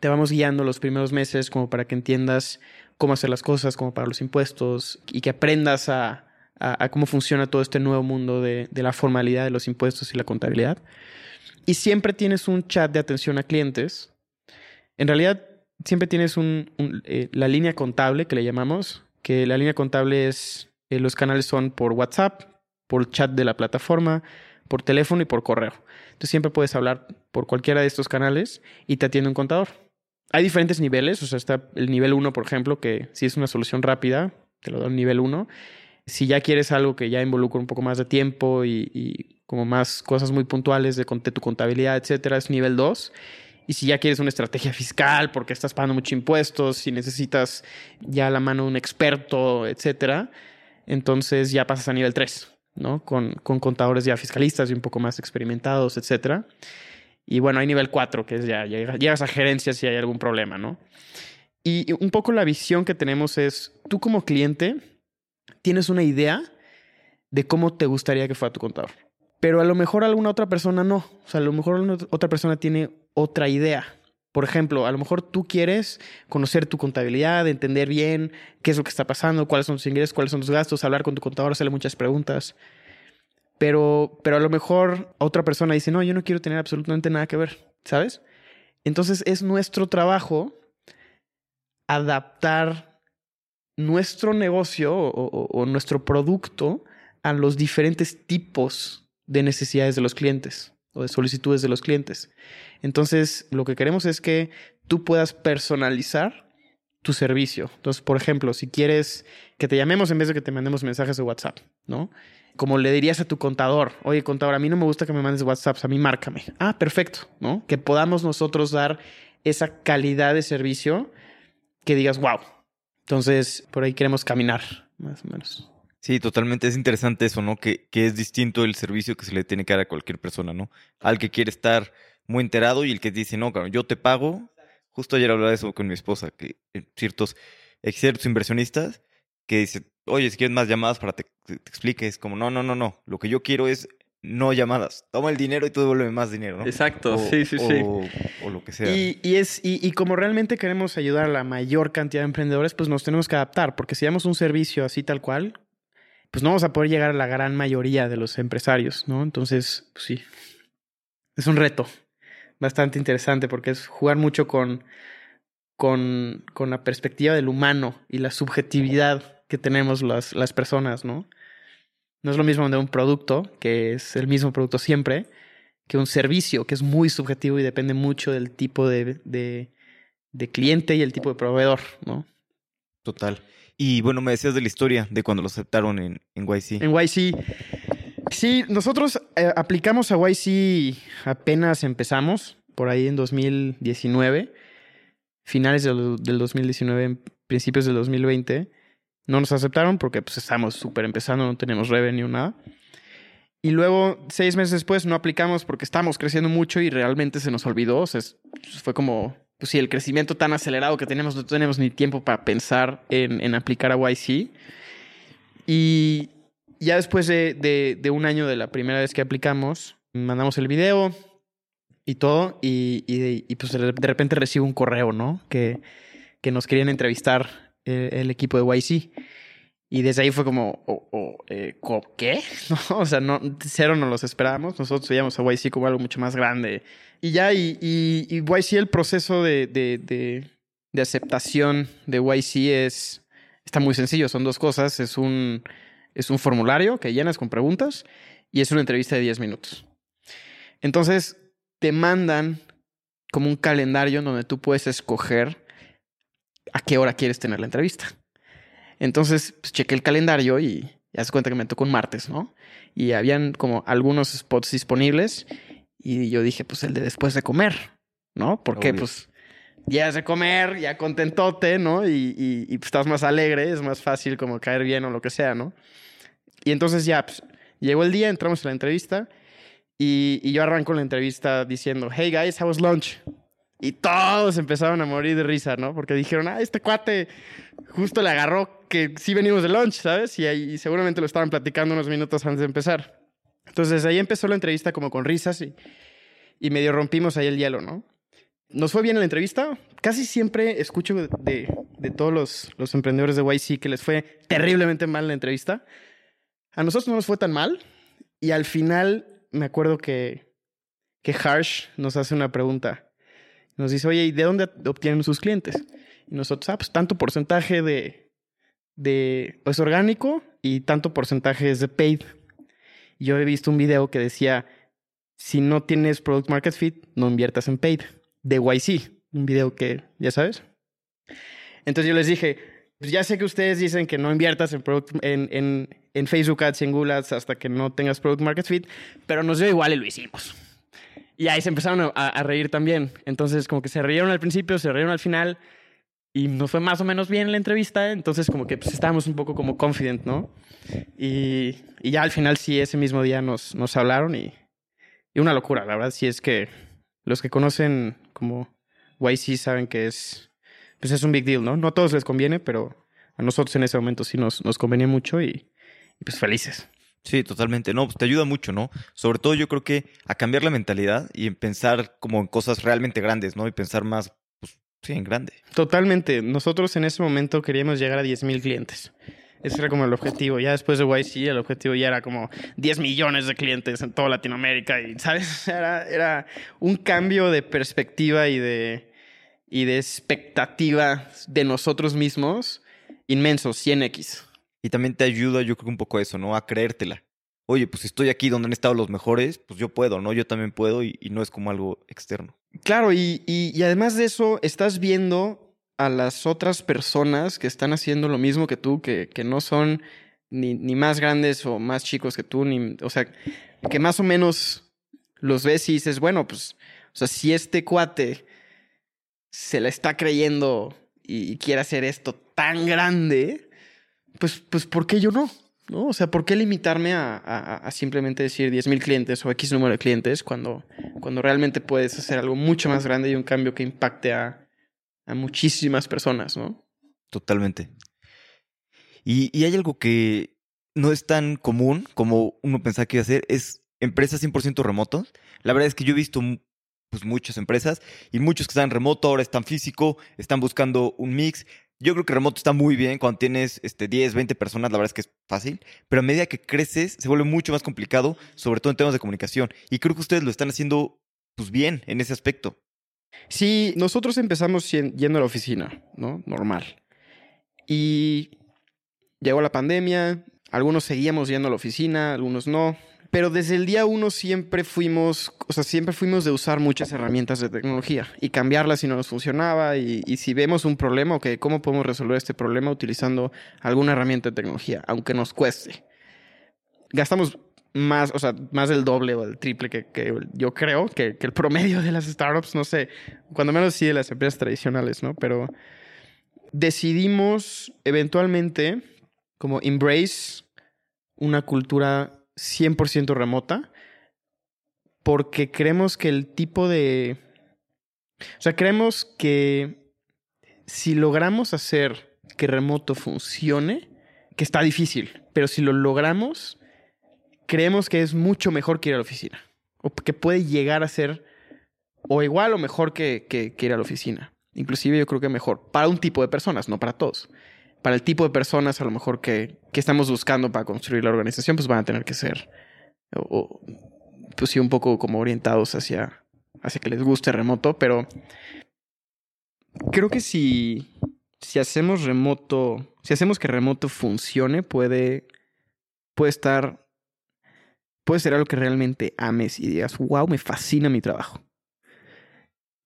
[SPEAKER 1] te vamos guiando los primeros meses como para que entiendas cómo hacer las cosas, cómo pagar los impuestos y que aprendas a, cómo funciona todo este nuevo mundo de, de la formalidad de los impuestos y la contabilidad y siempre tienes un chat de atención a clientes. En realidad, siempre tienes un, eh, la línea contable que le llamamos, que la línea contable es, eh, los canales son por WhatsApp, por chat de la plataforma, por teléfono y por correo. Entonces siempre puedes hablar por cualquiera de estos canales y te atiende un contador. Hay diferentes niveles, o sea, está el nivel 1, por ejemplo, que si es una solución rápida, te lo da un nivel 1. Si ya quieres algo que ya involucra un poco más de tiempo y como más cosas muy puntuales de, tu contabilidad, etcétera, es nivel 2. Y si ya quieres una estrategia fiscal porque estás pagando mucho impuestos, si necesitas ya la mano un experto, etcétera, entonces ya pasas a nivel 3, ¿no? Con, con contadores ya fiscalistas y un poco más experimentados, etcétera. Y bueno, hay nivel 4, que es ya llegas a gerencia si hay algún problema, ¿no? Y un poco la visión que tenemos es, tú como cliente tienes una idea de cómo te gustaría que fuera tu contador pero a lo mejor alguna otra persona no. O sea, a lo mejor otra persona tiene otra idea. Por ejemplo, a lo mejor tú quieres conocer tu contabilidad, entender bien qué es lo que está pasando, cuáles son tus ingresos, cuáles son tus gastos, hablar con tu contador, hacerle muchas preguntas. Pero, pero a lo mejor otra persona dice, no, yo no quiero tener absolutamente nada que ver, ¿sabes? Entonces es nuestro trabajo adaptar nuestro negocio o, o nuestro producto a los diferentes tipos de necesidades de los clientes o de solicitudes de los clientes. Entonces, lo que queremos es que tú puedas personalizar tu servicio. Entonces, por ejemplo, si quieres que te llamemos en vez de que te mandemos mensajes de WhatsApp, ¿no? Como le dirías a tu contador, oye, contador, a mí no me gusta que me mandes WhatsApp, a mí márcame. Ah, perfecto, ¿no? Que podamos nosotros dar esa calidad de servicio que digas, wow. Entonces, por ahí queremos caminar, más o menos.
[SPEAKER 2] Sí, totalmente. Es interesante eso, ¿no? Que, que es distinto el servicio que se le tiene que dar a cualquier persona, ¿no? Al que quiere estar muy enterado y el que dice, no, yo te pago. Justo ayer hablaba de eso con mi esposa, que ciertos, ciertos inversionistas que dicen, oye, si quieres más llamadas para que te, expliques, como, no, no, no, no. Lo que yo quiero es no llamadas. Toma el dinero y tú devuélveme más dinero, ¿no?
[SPEAKER 3] Exacto, sí, sí, sí.
[SPEAKER 2] O lo que sea.
[SPEAKER 1] Y, y es, y, y, como realmente queremos ayudar a la mayor cantidad de emprendedores, pues nos tenemos que adaptar, porque si damos un servicio así tal cual, pues no vamos a poder llegar a la gran mayoría de los empresarios, ¿no? Entonces, pues sí, es un reto bastante interesante porque es jugar mucho con, con, con la perspectiva del humano y la subjetividad que tenemos las, las personas, ¿no? No es lo mismo de un producto, que es el mismo producto siempre, que un servicio, que es muy subjetivo y depende mucho del tipo de, de, de cliente y el tipo de proveedor, ¿no?
[SPEAKER 2] Total. Y bueno, me decías de la historia de cuando lo aceptaron en, en YC.
[SPEAKER 1] En YC. Sí, nosotros eh, aplicamos a YC apenas empezamos, por ahí en 2019, finales del, 2019, principios del 2020. No nos aceptaron porque pues estamos súper empezando, no tenemos revenue, nada. Y luego, seis meses después, no aplicamos porque estamos creciendo mucho y realmente se nos olvidó. O sea, fue como pues sí, el crecimiento tan acelerado que tenemos, no tenemos ni tiempo para pensar en, aplicar a YC. Y ya después de, un año de la primera vez que aplicamos, mandamos el video y todo, y, pues de repente recibo un correo, ¿no? Que, que nos querían entrevistar el, eh, el equipo de YC. Y desde ahí fue como, oh, oh, eh, ¿co- ¿qué? ¿No? O sea, no, cero no los esperábamos. Nosotros veíamos a YC como algo mucho más grande. Y ya, y, YC, el proceso de, aceptación de YC es, está muy sencillo. Son dos cosas. Es un, es un formulario que llenas con preguntas y es una entrevista de 10 minutos. Entonces, te mandan como un calendario en donde tú puedes escoger a qué hora quieres tener la entrevista. Entonces, pues chequé el calendario y ya se cuenta que me tocó un martes, ¿no? Y habían como algunos spots disponibles y yo dije, pues el de después de comer, ¿no? Porque
[SPEAKER 2] Obvio.
[SPEAKER 1] pues ya de comer, ya contentote, ¿no? Y, y, y, pues estás más alegre, es más fácil como caer bien o lo que sea, ¿no? Y entonces ya, pues llegó el día, entramos a la entrevista y, y yo arranco la entrevista diciendo, hey guys, how was lunch? Y todos empezaron a morir de risa, ¿no? Porque dijeron, ah, este cuate justo le agarró que sí venimos de lunch, ¿sabes? Y, ahí, seguramente lo estaban platicando unos minutos antes de empezar. Entonces ahí empezó la entrevista como con risas y, y medio rompimos ahí el hielo, ¿no? Nos fue bien en la entrevista. Casi siempre escucho de, de, todos los, los emprendedores de YC que les fue terriblemente mal la entrevista. A nosotros no nos fue tan mal. Y al final me acuerdo que, que Harsh nos hace una pregunta. Nos dice, oye, ¿y de dónde obtienen sus clientes? Y nosotros, ah, pues tanto porcentaje de, de es orgánico y tanto porcentaje es de paid. Yo he visto un video que decía, si no tienes product market fit, no inviertas en paid. De YC, un video que, ya sabes. Entonces yo les dije, pues ya sé que ustedes dicen que no inviertas en, Facebook Ads en Google Ads hasta que no tengas product market fit, pero nos dio igual y lo hicimos. Y ahí se empezaron a, a, reír también. Entonces, como que se rieron al principio, se rieron al final. Y nos fue más o menos bien la entrevista. Entonces, como que pues, estábamos un poco como confident, ¿no? Y, y ya al final, sí, ese mismo día nos, nos hablaron y, y una locura. La verdad, sí es que los que conocen como YC saben que es, pues es un big deal, ¿no? No a todos les conviene, pero a nosotros en ese momento sí nos, nos convenía mucho y, y pues felices.
[SPEAKER 2] Sí, totalmente. No, pues te ayuda mucho, ¿no? Sobre todo yo creo que a cambiar la mentalidad y en pensar como en cosas realmente grandes, ¿no? Y pensar más, sí, en grande.
[SPEAKER 1] Totalmente. Nosotros en ese momento queríamos llegar a 10.000 clientes. Ese era como el objetivo. Ya después de YC, el objetivo ya era como 10 millones de clientes en toda Latinoamérica. Y, ¿sabes? Era, era un cambio de perspectiva y de, y de expectativa de nosotros mismos inmenso, 100x.
[SPEAKER 2] Y también te ayuda, yo creo un poco eso, ¿no? A creértela. Oye, pues estoy aquí donde han estado los mejores, pues yo puedo, ¿no? Yo también puedo y, no es como algo externo.
[SPEAKER 1] Claro, y, y, y, además de eso, estás viendo a las otras personas que están haciendo lo mismo que tú, que, que no son ni, ni, más grandes o más chicos que tú, ni, o sea, que más o menos los ves y dices, bueno, pues, o sea, si este cuate se la está creyendo y quiere hacer esto tan grande, pues, pues, ¿por qué yo no? ¿No? O sea, ¿por qué limitarme a, a, simplemente decir 10.000 clientes o X número de clientes cuando, cuando realmente puedes hacer algo mucho más grande y un cambio que impacte a, a muchísimas personas, ¿no?
[SPEAKER 2] Totalmente. Y, y, hay algo que no es tan común como uno pensaba que iba a hacer, es empresas 100% remotos. La verdad es que yo he visto pues, muchas empresas y muchos que están remoto, ahora están físico, están buscando un mix. Yo creo que remoto está muy bien cuando tienes este, 10, 20 personas, la verdad es que es fácil, pero a medida que creces se vuelve mucho más complicado, sobre todo en temas de comunicación. Y creo que ustedes lo están haciendo pues bien en ese aspecto.
[SPEAKER 1] Sí, nosotros empezamos yendo a la oficina, ¿no? Normal. Y llegó la pandemia, algunos seguíamos yendo a la oficina, algunos no. Pero desde el día uno siempre fuimos, o sea, siempre fuimos de usar muchas herramientas de tecnología y cambiarlas si no nos funcionaba. Y, si vemos un problema, ok, ¿cómo podemos resolver este problema utilizando alguna herramienta de tecnología, aunque nos cueste? Gastamos más, o sea, más del doble o del triple que, que yo creo que, que, el promedio de las startups, no sé, cuando menos sí de las empresas tradicionales, ¿no? Pero decidimos eventualmente como embrace una cultura 100% remota porque creemos que el tipo de... O sea, creemos que si logramos hacer que remoto funcione, que está difícil, pero si lo logramos, creemos que es mucho mejor que ir a la oficina. O que puede llegar a ser o igual o mejor que, que, que ir a la oficina. Inclusive yo creo que mejor. Para un tipo de personas, no para todos. Para el tipo de personas a lo mejor que, que estamos buscando para construir la organización, pues van a tener que ser, o, pues sí, un poco como orientados hacia, hacia que les guste remoto, pero creo que si, si hacemos remoto, si hacemos que remoto funcione, puede, puede estar, puede ser algo que realmente ames y digas, wow, me fascina mi trabajo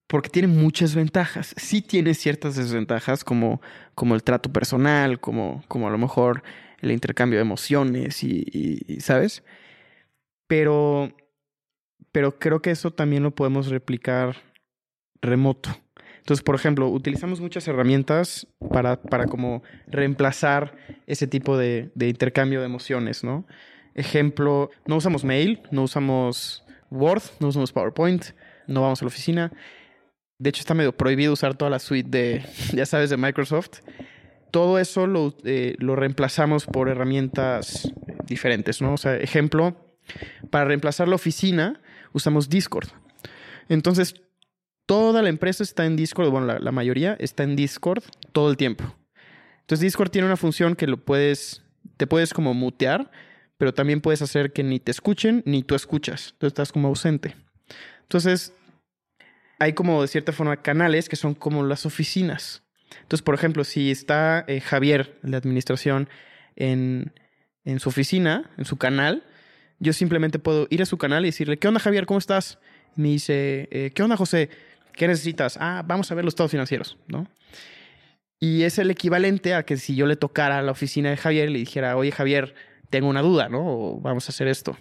[SPEAKER 1] porque tiene muchas ventajas. Sí tiene ciertas desventajas como, como el trato personal, como, como a lo mejor el intercambio de emociones y, ¿sabes? Pero, pero creo que eso también lo podemos replicar remoto. Entonces, por ejemplo, utilizamos muchas herramientas para, para como reemplazar ese tipo de, de intercambio de emociones, ¿no? Ejemplo, no usamos mail, no usamos Word, no usamos PowerPoint, no vamos a la oficina. De hecho, está medio prohibido usar toda la suite de, ya sabes, de Microsoft. Todo eso lo, eh, lo reemplazamos por herramientas diferentes, ¿no? O sea, ejemplo, para reemplazar la oficina usamos Discord. Entonces, toda la empresa está en Discord, bueno, la, la, mayoría está en Discord todo el tiempo. Entonces, Discord tiene una función que lo puedes, te puedes como mutear, pero también puedes hacer que ni te escuchen ni tú escuchas. Entonces, estás como ausente. Entonces, hay como de cierta forma canales que son como las oficinas. Entonces, por ejemplo, si está eh, Javier, de administración, en, en su oficina, en su canal, yo simplemente puedo ir a su canal y decirle, ¿qué onda Javier? ¿Cómo estás? me dice, eh, ¿qué onda José? ¿Qué necesitas? Ah, vamos a ver los estados financieros, ¿no? Y es el equivalente a que si yo le tocara a la oficina de Javier y le dijera, oye Javier, tengo una duda, ¿no? O vamos a hacer esto.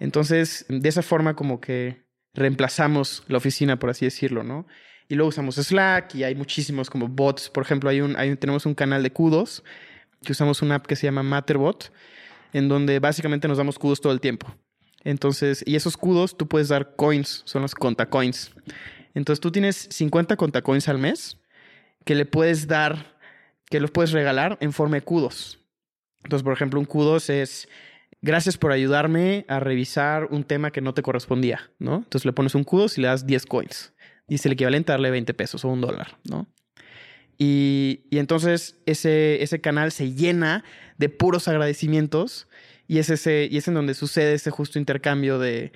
[SPEAKER 1] Entonces, de esa forma como que reemplazamos la oficina, por así decirlo, ¿no? Y luego usamos Slack y hay muchísimos como bots. Por ejemplo, hay un, tenemos un canal de kudos que usamos una app que se llama Matterbot, en donde básicamente nos damos kudos todo el tiempo. Entonces, y esos kudos tú puedes dar coins, son los contacoins. Entonces tú tienes 50 contacoins al mes que le puedes dar, que los puedes regalar en forma de kudos. Entonces, por ejemplo, un kudos es gracias por ayudarme a revisar un tema que no te correspondía, ¿no? Entonces le pones un kudos y le das 10 coins. Y es el equivalente a darle 20 pesos o un dólar, ¿no? Y, y entonces ese, ese canal se llena de puros agradecimientos y es, ese, y es en donde sucede ese justo intercambio de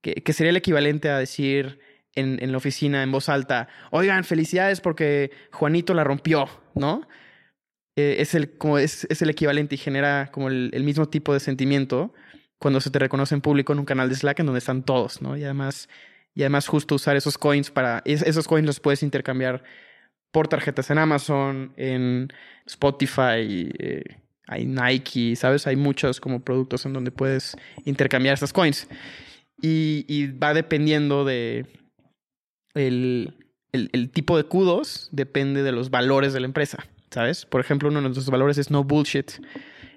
[SPEAKER 1] que, que sería el equivalente a decir en, en la oficina en voz alta, oigan, felicidades porque Juanito la rompió, ¿no? Eh, es, el, como es, es, el equivalente y genera como el, mismo tipo de sentimiento cuando se te reconoce en público en un canal de Slack en donde están todos, ¿no? Y además, y además justo usar esos coins para... esos coins los puedes intercambiar por tarjetas en Amazon, en Spotify, eh, hay Nike, ¿sabes? Hay muchos como productos en donde puedes intercambiar esas coins. Y, va dependiendo de el, el, el tipo de kudos, depende de los valores de la empresa. ¿Sabes? Por ejemplo, uno de nuestros valores es no bullshit.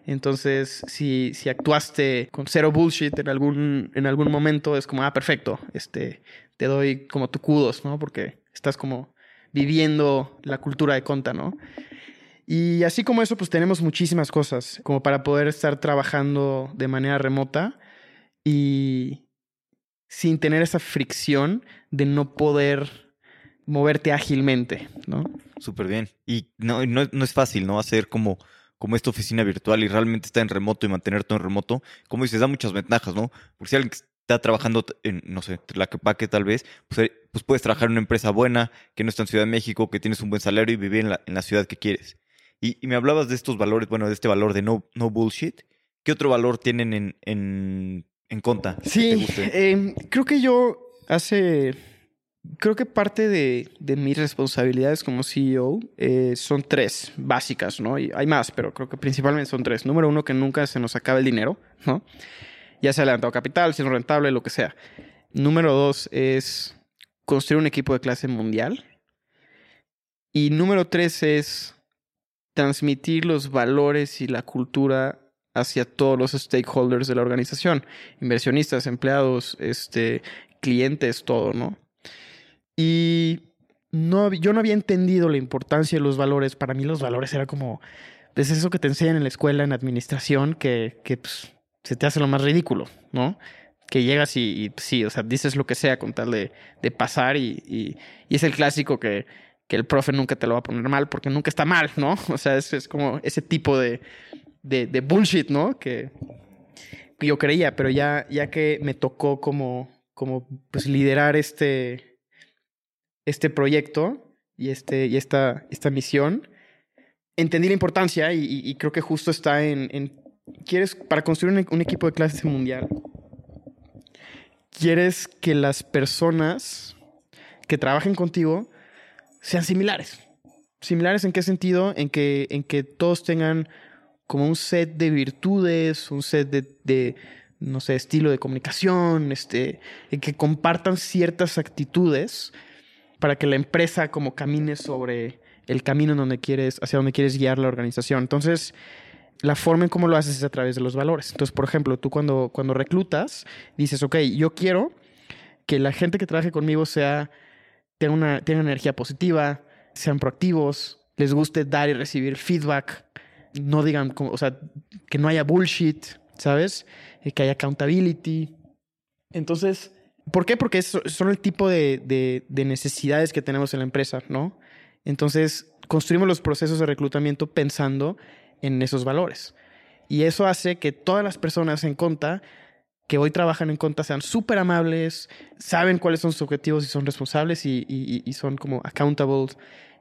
[SPEAKER 1] Entonces, si, si actuaste con cero bullshit en algún, en algún momento, es como, ah, perfecto, este, te doy como tu kudos, ¿no? Porque estás como viviendo la cultura de conta, ¿no? Y así como eso, pues tenemos muchísimas cosas como para poder estar trabajando de manera remota y sin tener esa fricción de no poder moverte ágilmente, ¿no?
[SPEAKER 2] Súper bien. Y no, no, no, es fácil, ¿no? Hacer como, como esta oficina virtual y realmente estar en remoto y mantener todo en remoto. Como dices, da muchas ventajas, ¿no? Porque si alguien está trabajando en, no sé, la que tal vez, pues, eh, pues, puedes trabajar en una empresa buena, que no está en Ciudad de México, que tienes un buen salario y vivir en la, en la ciudad que quieres. Y, y, me hablabas de estos valores, bueno, de este valor de no, no bullshit. ¿Qué otro valor tienen en, en, en Conta?
[SPEAKER 1] Sí, eh, creo que yo hace creo que parte de, mis responsabilidades como CEO eh, son tres básicas, ¿no? Y hay más, pero creo que principalmente son tres. Número uno, que nunca se nos acabe el dinero, ¿no? Ya sea levantado capital, si es rentable, lo que sea. Número dos es construir un equipo de clase mundial. Y número tres es transmitir los valores y la cultura hacia todos los stakeholders de la organización, inversionistas, empleados, este, clientes, todo, ¿no? Y no, yo no había entendido la importancia de los valores. Para mí los valores era como, pues eso que te enseñan en la escuela, en administración, que, que pues, se te hace lo más ridículo, ¿no? Que llegas y, y pues, sí, o sea, dices lo que sea con tal de, de pasar y, y, y, es el clásico que, que el profe nunca te lo va a poner mal porque nunca está mal, ¿no? O sea, es, es como ese tipo de, de, bullshit, ¿no? Que yo creía, pero ya, ya que me tocó como, como pues, liderar este, este proyecto y, este, y esta, esta misión, entendí la importancia y, creo que justo está en, quieres, para construir un, equipo de clase mundial, quieres que las personas que trabajen contigo sean similares. ¿Similares en qué sentido? En que, en que todos tengan como un set de virtudes, un set de, de no sé, estilo de comunicación, este, en que compartan ciertas actitudes para que la empresa como camine sobre el camino donde quieres, hacia donde quieres guiar la organización. Entonces, la forma en cómo lo haces es a través de los valores. Entonces, por ejemplo, tú cuando, cuando reclutas, dices, ok, yo quiero que la gente que trabaje conmigo sea, tenga una, tenga energía positiva, sean proactivos, les guste dar y recibir feedback, no digan, o sea, que no haya bullshit, ¿sabes? Que haya accountability. Entonces, ¿por qué? Porque es, son el tipo de, de, de necesidades que tenemos en la empresa, ¿no? Entonces, construimos los procesos de reclutamiento pensando en esos valores. Y eso hace que todas las personas en Conta que hoy trabajan en Conta sean súper amables, saben cuáles son sus objetivos y son responsables y, y, y, son como accountable.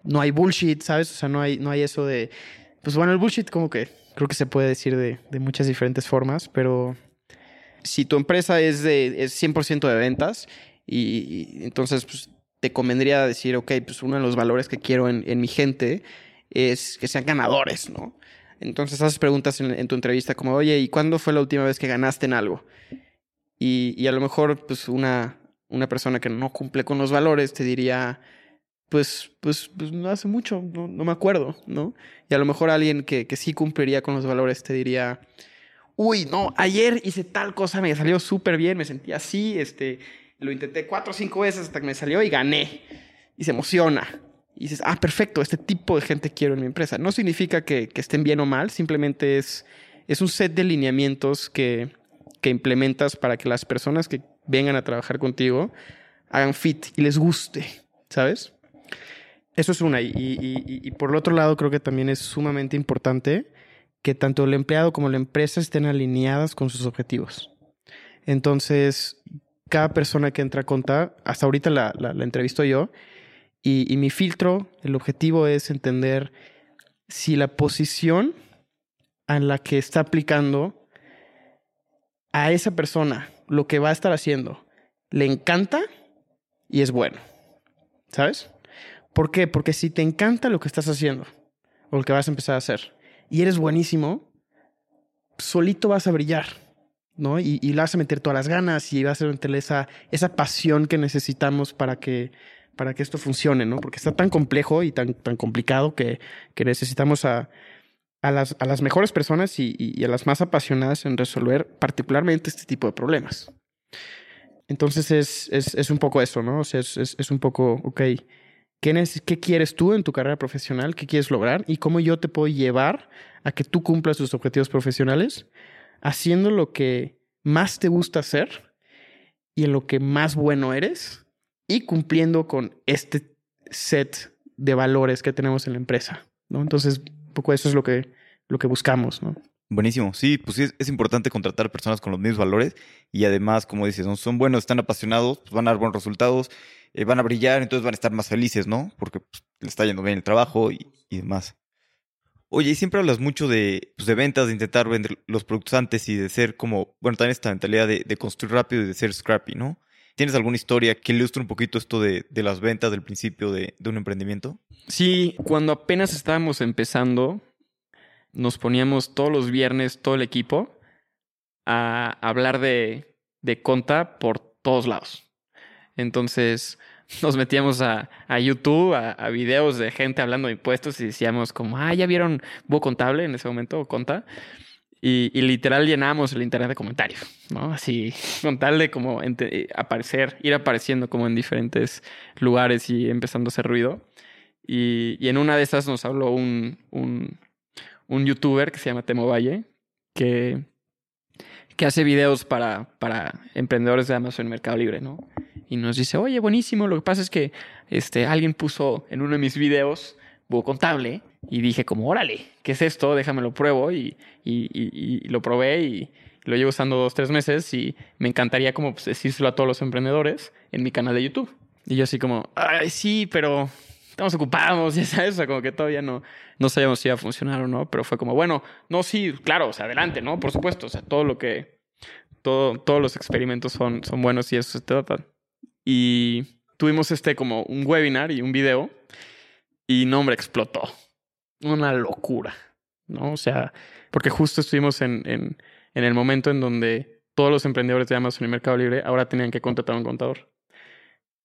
[SPEAKER 1] No hay bullshit, ¿sabes? O sea, no hay, no hay eso de... Pues bueno, el bullshit como que creo que se puede decir de, de muchas diferentes formas, pero si tu empresa es, de, es 100% de ventas y, entonces pues, te convendría decir, ok, pues uno de los valores que quiero en, en mi gente es que sean ganadores, ¿no? Entonces haces preguntas en, en, tu entrevista como, oye, ¿y cuándo fue la última vez que ganaste en algo? Y, y, a lo mejor, pues, una, una persona que no cumple con los valores te diría, pues, pues, pues no hace mucho, no, no me acuerdo, ¿no? Y a lo mejor alguien que, que sí cumpliría con los valores te diría, uy, no, ayer hice tal cosa, me salió súper bien, me sentí así, este, lo intenté cuatro o cinco veces hasta que me salió y gané. Y se emociona y dices, ah, perfecto, este tipo de gente quiero en mi empresa. No significa que, estén bien o mal, simplemente es, es un set de lineamientos que, que, implementas para que las personas que vengan a trabajar contigo hagan fit y les guste, ¿sabes? Eso es una. Y, y por el otro lado, creo que también es sumamente importante que tanto el empleado como la empresa estén alineadas con sus objetivos. Entonces, cada persona que entra a contar, hasta ahorita la, la, entrevisto yo, y, y, mi filtro, el objetivo es entender si la posición en la que está aplicando a esa persona lo que va a estar haciendo le encanta y es bueno. ¿Sabes? ¿Por qué? Porque si te encanta lo que estás haciendo o lo que vas a empezar a hacer y eres buenísimo, solito vas a brillar. ¿no? Y, y le vas a meter todas las ganas y vas a meterle esa, esa pasión que necesitamos para que, para que esto funcione, ¿no? Porque está tan complejo y tan, tan complicado que, que necesitamos a, a, las, a las mejores personas y, y, a las más apasionadas en resolver particularmente este tipo de problemas. Entonces es, es, es un poco eso, ¿no? O sea, es, es, es un poco, ok, ¿qué, ¿qué quieres tú en tu carrera profesional? ¿Qué quieres lograr? ¿Y cómo yo te puedo llevar a que tú cumplas tus objetivos profesionales haciendo lo que más te gusta hacer y en lo que más bueno eres? y cumpliendo con este set de valores que tenemos en la empresa, ¿no? Entonces, un poco eso es lo que, lo que buscamos, ¿no?
[SPEAKER 2] Buenísimo. Sí, pues sí, es, importante contratar personas con los mismos valores y además, como dices, ¿no? son buenos, están apasionados, pues van a dar buenos resultados, eh, van a brillar, entonces van a estar más felices, ¿no? Porque pues, les está yendo bien el trabajo y, demás. Oye, y siempre hablas mucho de, pues, de ventas, de intentar vender los productos antes y de ser como, bueno, también esta mentalidad de, construir rápido y de ser scrappy, ¿no? ¿Tienes alguna historia que ilustre un poquito esto de, de las ventas del principio de, de, un emprendimiento?
[SPEAKER 3] Sí, cuando apenas estábamos empezando, nos poníamos todos los viernes, todo el equipo, a hablar de, de conta por todos lados. Entonces nos metíamos a, a YouTube, a, a, videos de gente hablando de impuestos y decíamos como, ah, ya vieron Bo Contable en ese momento, o Conta. Y, y, literal llenamos el internet de comentarios, ¿no? Así, con tal de como aparecer, ir apareciendo como en diferentes lugares y empezando a hacer ruido. Y, y en una de esas nos habló un, un, youtuber que se llama Temo Valle, que, que hace videos para, para emprendedores de Amazon Mercado Libre, ¿no? y nos dice, oye, buenísimo, lo que pasa es que este, alguien puso en uno de mis videos búho contable y dije como, órale, ¿qué es esto? Déjame lo pruebo y, y, y, lo probé y lo llevo usando dos, tres meses y me encantaría como pues, decírselo a todos los emprendedores en mi canal de YouTube. Y yo así como, ay, sí, pero estamos ocupados, ya sabes, o sea, como que todavía no, no sabíamos si iba a funcionar o no, pero fue como, bueno, no, sí, claro, o sea, adelante, ¿no? Por supuesto, o sea, todo lo que, todo, todos los experimentos son, son buenos y eso se trata. Y tuvimos este como un webinar y un video y no, hombre, explotó. Una locura, ¿no? O sea, porque justo estuvimos en, en, en el momento en donde todos los emprendedores de Amazon y Mercado Libre ahora tenían que contratar a un contador.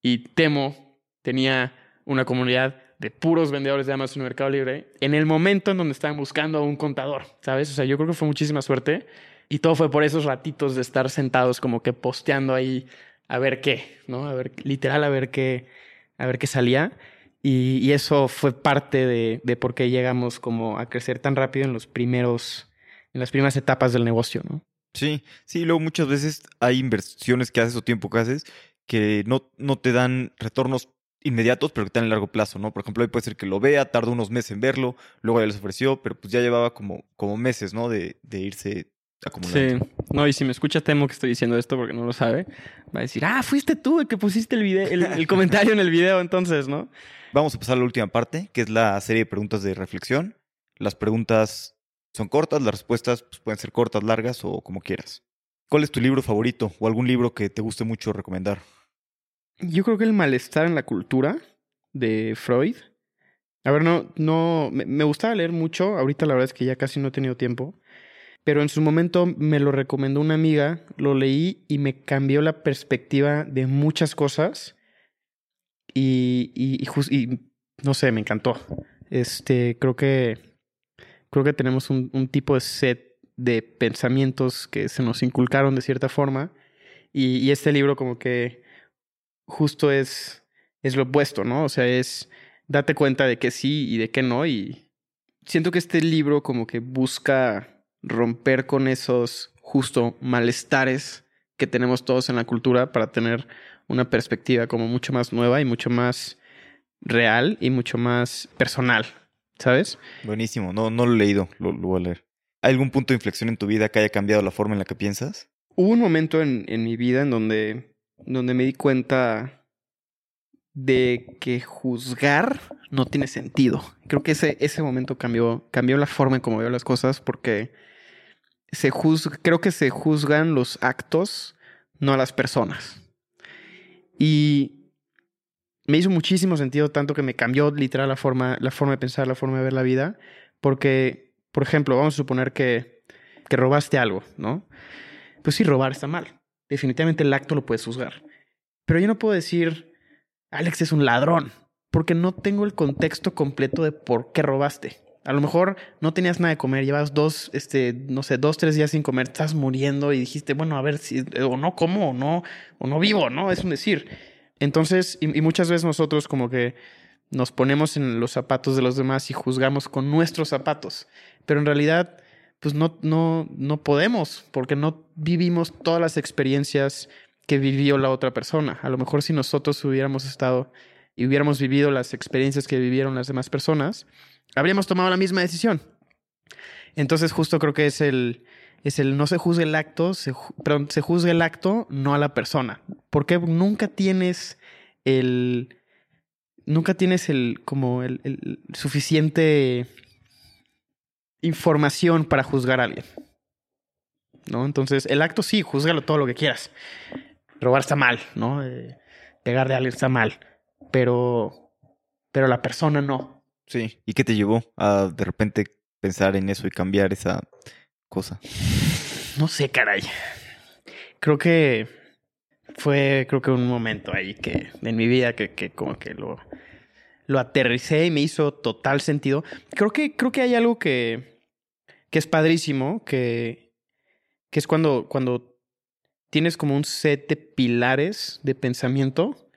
[SPEAKER 3] Y Temo tenía una comunidad de puros vendedores de Amazon Mercado Libre en el momento en donde estaban buscando a un contador, ¿sabes? O sea, yo creo que fue muchísima suerte y todo fue por esos ratitos de estar sentados como que posteando ahí a ver qué, ¿no? A ver, literal, a ver qué, a ver qué salía. Y, eso fue parte de, de, por qué llegamos como a crecer tan rápido en los primeros, en las primeras etapas del negocio, ¿no?
[SPEAKER 2] Sí, sí, luego muchas veces hay inversiones que haces o tiempo que haces que no, no te dan retornos inmediatos, pero que están en largo plazo, ¿no? Por ejemplo, hoy puede ser que lo vea, tarda unos meses en verlo, luego ya les ofreció, pero pues ya llevaba como, como meses, ¿no? De, de irse acumulando.
[SPEAKER 3] Sí, no, y si me escucha Temo que estoy diciendo esto porque no lo sabe, va a decir, ah, fuiste tú el que pusiste el, video, el, comentario en el video entonces, ¿no?
[SPEAKER 2] Vamos a pasar a la última parte, que es la serie de preguntas de reflexión. Las preguntas son cortas, las respuestas pues, pueden ser cortas, largas o como quieras. ¿Cuál es tu libro favorito o algún libro que te guste mucho recomendar?
[SPEAKER 1] Yo creo que el malestar en la cultura de Freud. A ver, no, no, me, gustaba leer mucho. Ahorita la verdad es que ya casi no he tenido tiempo. Pero en su momento me lo recomendó una amiga, lo leí y me cambió la perspectiva de muchas cosas. Y, y, y, no sé, me encantó. Este, creo que, creo que tenemos un, un tipo de set de pensamientos que se nos inculcaron de cierta forma. Y, y este libro como que justo es, es lo opuesto, ¿no? O sea, es date cuenta de que sí y de que no. Y siento que este libro como que busca romper con esos justo malestares que tenemos todos en la cultura para tener una perspectiva como mucho más nueva y mucho más real y mucho más personal, ¿sabes?
[SPEAKER 2] Buenísimo, no, no lo he leído, lo, lo voy a leer. ¿Hay algún punto de inflexión en tu vida que haya cambiado la forma en la que piensas?
[SPEAKER 1] Hubo un momento en, en mi vida en donde donde me di cuenta de que juzgar no tiene sentido. Creo que ese, ese momento cambió, cambió la forma en cómo veo las cosas porque se creo que se juzgan los actos, no a las personas. Y me hizo muchísimo sentido, tanto que me cambió literal la forma, la forma de pensar, la forma de ver la vida, porque, por ejemplo, vamos a suponer que, que robaste algo, ¿no? Pues sí, robar está mal definitivamente el acto lo puedes juzgar. Pero yo no puedo decir, Alex es un ladrón, porque no tengo el contexto completo de por qué robaste. A lo mejor no tenías nada de comer, llevas dos, este, no sé, dos, tres días sin comer, estás muriendo y dijiste, bueno, a ver si, o no como, o no, o no vivo, ¿no? Es un decir. Entonces, y, y muchas veces nosotros como que nos ponemos en los zapatos de los demás y juzgamos con nuestros zapatos. Pero en realidad, pues no, no, no podemos, porque no vivimos todas las experiencias que vivió la otra persona. A lo mejor si nosotros hubiéramos estado y hubiéramos vivido las experiencias que vivieron las demás personas, habríamos tomado la misma decisión. Entonces justo creo que es el, es el no se juzgue el acto, se, se juzgue el acto, no a la persona. Porque nunca tienes el, nunca tienes el, como el suficiente información para juzgar a alguien. ¿No? Entonces, el acto sí, juzgalo todo lo que quieras. Robar está mal, ¿no? Eh, pegarle a alguien está mal. Pero, pero la persona no.
[SPEAKER 2] Sí. ¿Y qué te llevó a de repente pensar en eso y cambiar esa cosa?
[SPEAKER 1] No sé, caray. Creo que fue, creo que un momento ahí que en mi vida que, que como que lo, lo aterricé y me hizo total sentido. Creo que, creo que hay algo que, que es padrísimo, que, que es cuando, cuando tienes como un set de pilares de pensamiento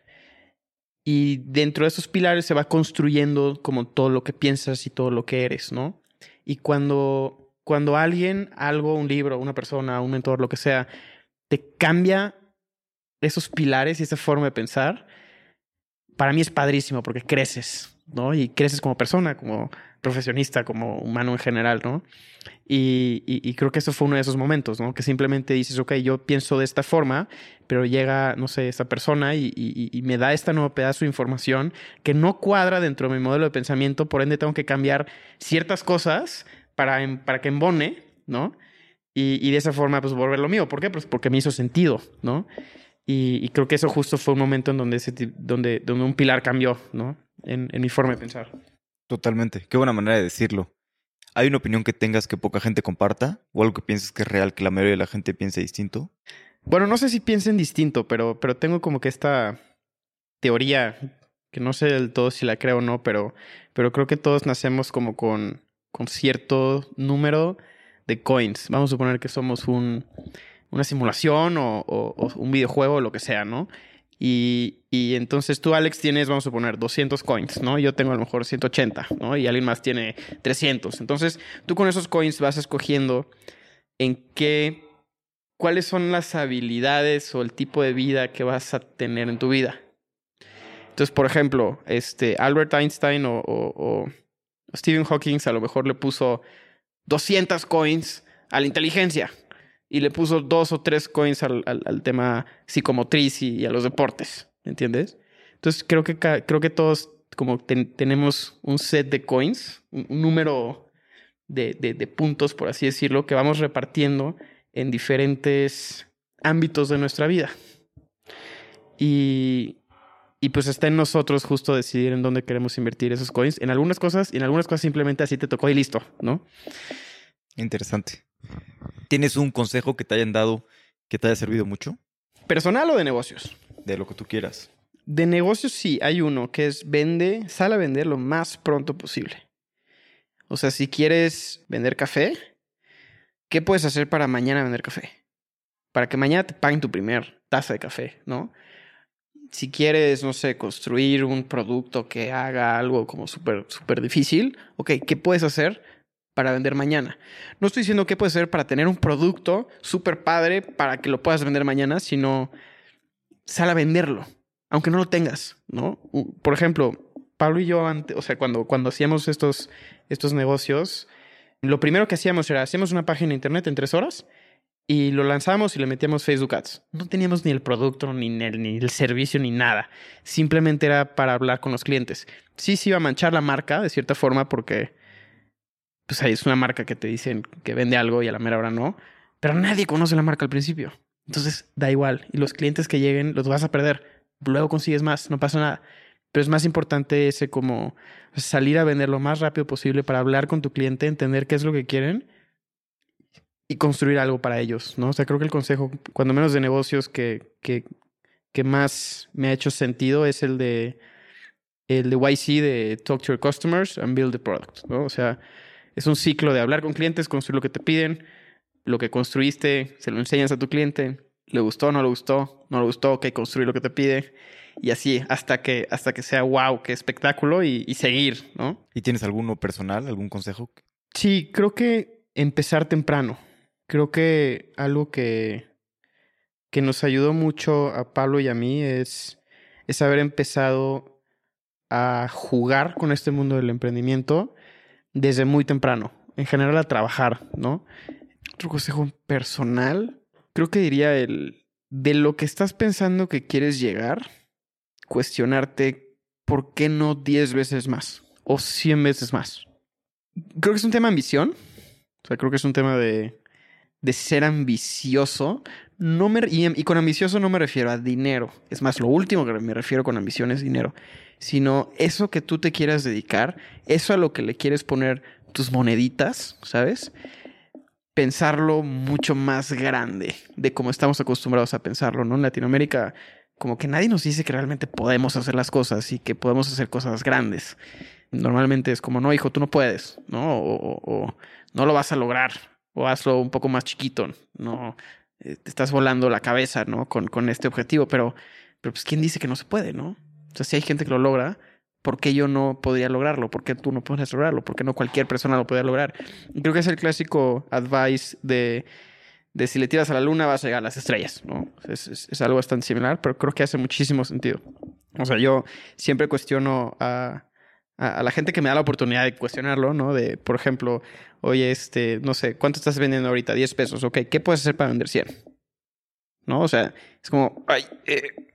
[SPEAKER 1] y dentro de esos pilares se va construyendo como todo lo que piensas y todo lo que eres, ¿no? Y cuando, cuando alguien, algo, un libro, una persona, un mentor, lo que sea, te cambia esos pilares y esa forma de pensar, para mí es padrísimo porque creces, ¿no? Y creces como persona, como profesionista, como humano en general, ¿no? Y, y, creo que eso fue uno de esos momentos, ¿no? Que simplemente dices, ok, yo pienso de esta forma, pero llega, no sé, esta persona y, y, me da este nuevo pedazo de información que no cuadra dentro de mi modelo de pensamiento, por ende tengo que cambiar ciertas cosas para, para que embone, ¿no? Y, de esa forma, pues, volverlo mío. ¿Por qué? Pues porque me hizo sentido, ¿no? Y, creo que eso justo fue un momento en donde, ese, donde, donde un pilar cambió, ¿no? En, en mi forma de pensar.
[SPEAKER 2] Totalmente. Qué buena manera de decirlo. ¿Hay una opinión que tengas que poca gente comparta? ¿O algo que pienses que es real, que la mayoría de la gente piense distinto?
[SPEAKER 1] Bueno, no sé si piensen distinto, pero, pero tengo como que esta teoría, que no sé del todo si la creo o no, pero, pero creo que todos nacemos como con, con cierto número de coins. Vamos a suponer que somos un, una simulación o, un videojuego o lo que sea, ¿no? Y, y, entonces tú, Alex, tienes, vamos a poner, 200 coins, ¿no? Yo tengo a lo mejor 180, ¿no? Y alguien más tiene 300. Entonces, tú con esos coins vas escogiendo en qué, cuáles son las habilidades o el tipo de vida que vas a tener en tu vida. Entonces, por ejemplo, este, Albert Einstein o, o Stephen Hawking a lo mejor le puso 200 coins a la inteligencia y le puso dos o tres coins al, al, tema psicomotriz y, a los deportes, ¿entiendes? Entonces creo que, creo que todos como tenemos un set de coins, un, número de, de, de, puntos, por así decirlo, que vamos repartiendo en diferentes ámbitos de nuestra vida. Y, y pues está en nosotros justo decidir en dónde queremos invertir esos coins. En algunas cosas, y en algunas cosas simplemente así te tocó y listo, ¿no?
[SPEAKER 2] Interesante. ¿Tienes un consejo que te hayan dado que te haya servido mucho?
[SPEAKER 1] ¿Personal o de negocios?
[SPEAKER 2] De lo que tú quieras.
[SPEAKER 1] De negocios sí, hay uno que es vende, sale a vender lo más pronto posible. O sea, si quieres vender café, ¿qué puedes hacer para mañana vender café? Para que mañana te paguen tu primer taza de café, ¿no? si quieres, no sé, construir un producto que haga algo como súper, súper difícil, ok, ¿qué puedes hacer para vender mañana? No estoy diciendo qué puedes hacer para tener un producto súper padre para que lo puedas vender mañana, sino sal a venderlo, aunque no lo tengas, ¿no? Por ejemplo, Pablo y yo, antes, o sea, cuando, cuando hacíamos estos, estos negocios, lo primero que hacíamos era, hacíamos una página de internet en tres horas y lo lanzamos y le metíamos Facebook Ads. No teníamos ni el producto, ni el, ni el servicio, ni nada. Simplemente era para hablar con los clientes. Sí se iba a manchar la marca, de cierta forma, porque pues ahí es una marca que te dicen que vende algo y a la mera hora no. Pero nadie conoce la marca al principio. Entonces da igual. Y los clientes que lleguen los vas a perder. Luego consigues más, no pasa nada. Pero es más importante ese como salir a vender lo más rápido posible para hablar con tu cliente, entender qué es lo que quieren y construir algo para ellos, ¿no? O sea, creo que el consejo, cuando menos de negocios que, que, que más me ha hecho sentido es el de el de YC de Talk to Your Customers and Build the Product, ¿no? O sea, es un ciclo de hablar con clientes, construir lo que te piden, lo que construiste, se lo enseñas a tu cliente, le gustó, no le gustó, no le gustó, ok, construir lo que te pide. Y así hasta que hasta que sea wow, qué espectáculo y, y seguir, ¿no?
[SPEAKER 2] ¿Y tienes alguno personal, algún consejo?
[SPEAKER 1] Sí, creo que empezar temprano. Creo que algo que, que nos ayudó mucho a Pablo y a mí es, es haber empezado a jugar con este mundo del emprendimiento desde muy temprano. En general a trabajar, ¿no? Otro consejo personal, creo que diría el de lo que estás pensando que quieres llegar, cuestionarte por qué no 10 veces más o 100 veces más. Creo que es un tema de ambición. O sea, creo que es un tema de de ser ambicioso. No me, y, con ambicioso no me refiero a dinero. Es más, lo último que me refiero con ambición es dinero. Sino eso que tú te quieras dedicar, eso a lo que le quieres poner tus moneditas, ¿sabes? Pensarlo mucho más grande de como estamos acostumbrados a pensarlo, ¿no? En Latinoamérica, como que nadie nos dice que realmente podemos hacer las cosas y que podemos hacer cosas grandes. Normalmente es como, no, hijo, tú no puedes, ¿no? o no lo vas a lograr, o hazlo un poco más chiquito, no eh, te estás volando la cabeza, ¿no? Con, con este objetivo, pero, pero pues quién dice que no se puede, ¿no? O sea, si hay gente que lo logra, ¿por qué yo no podría lograrlo? ¿Por qué tú no puedes lograrlo? ¿Por qué no cualquier persona lo puede lograr? Y creo que es el clásico advice de, de si le tiras a la luna vas a llegar a las estrellas, ¿no? Es, algo bastante similar, pero creo que hace muchísimo sentido. O sea, yo siempre cuestiono a, a, a la gente que me da la oportunidad de cuestionarlo, ¿no? De, por ejemplo, oye, este, no sé, ¿cuánto estás vendiendo ahorita? 10 pesos, ok, ¿qué puedes hacer para vender 100? ¿No? O sea, es como, ay, eh,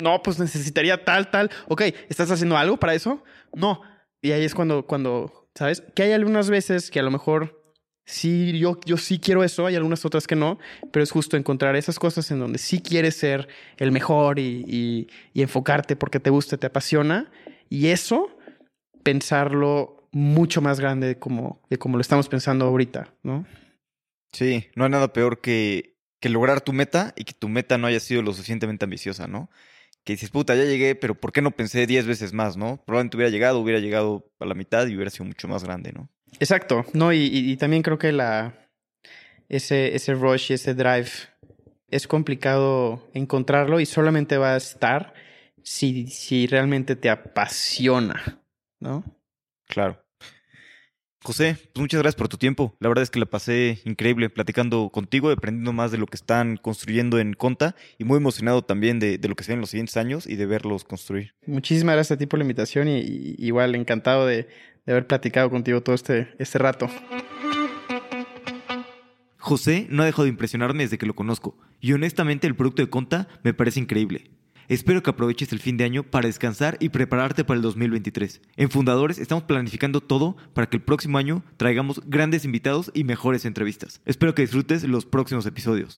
[SPEAKER 1] no, pues necesitaría tal, tal, ok, ¿estás haciendo algo para eso? No. Y ahí es cuando, cuando, ¿sabes? Que hay algunas veces que a lo mejor sí, yo, yo sí quiero eso, hay algunas otras que no, pero es justo encontrar esas cosas en donde sí quieres ser el mejor y, y- enfocarte porque te gusta, te apasiona. Y eso, pensarlo mucho más grande de como, de como lo estamos pensando ahorita, ¿no?
[SPEAKER 2] Sí, no hay nada peor que, que lograr tu meta y que tu meta no haya sido lo suficientemente ambiciosa, ¿no? Que dices, puta, ya llegué, pero ¿por qué no pensé 10 veces más, no? Probablemente hubiera llegado, hubiera llegado a la mitad y hubiera sido mucho más grande, ¿no?
[SPEAKER 1] Exacto, no, y, y- y también creo que la ese, ese rush y ese drive es complicado encontrarlo y solamente va a estar si, si realmente te apasiona, ¿no?
[SPEAKER 2] Claro. José, pues muchas gracias por tu tiempo. La verdad es que la pasé increíble platicando contigo, aprendiendo más de lo que están construyendo en Conta y muy emocionado también de, de lo que se ve en los siguientes años y de verlos construir.
[SPEAKER 1] Muchísimas gracias a ti por la invitación y, y igual encantado de, de haber platicado contigo todo este, este rato.
[SPEAKER 2] José no ha dejado de impresionarme desde que lo conozco y honestamente el producto de Conta me parece increíble. Espero que aproveches el fin de año para descansar y prepararte para el 2023. En Fundadores estamos planificando todo para que el próximo año traigamos grandes invitados y mejores entrevistas. Espero que disfrutes los próximos episodios.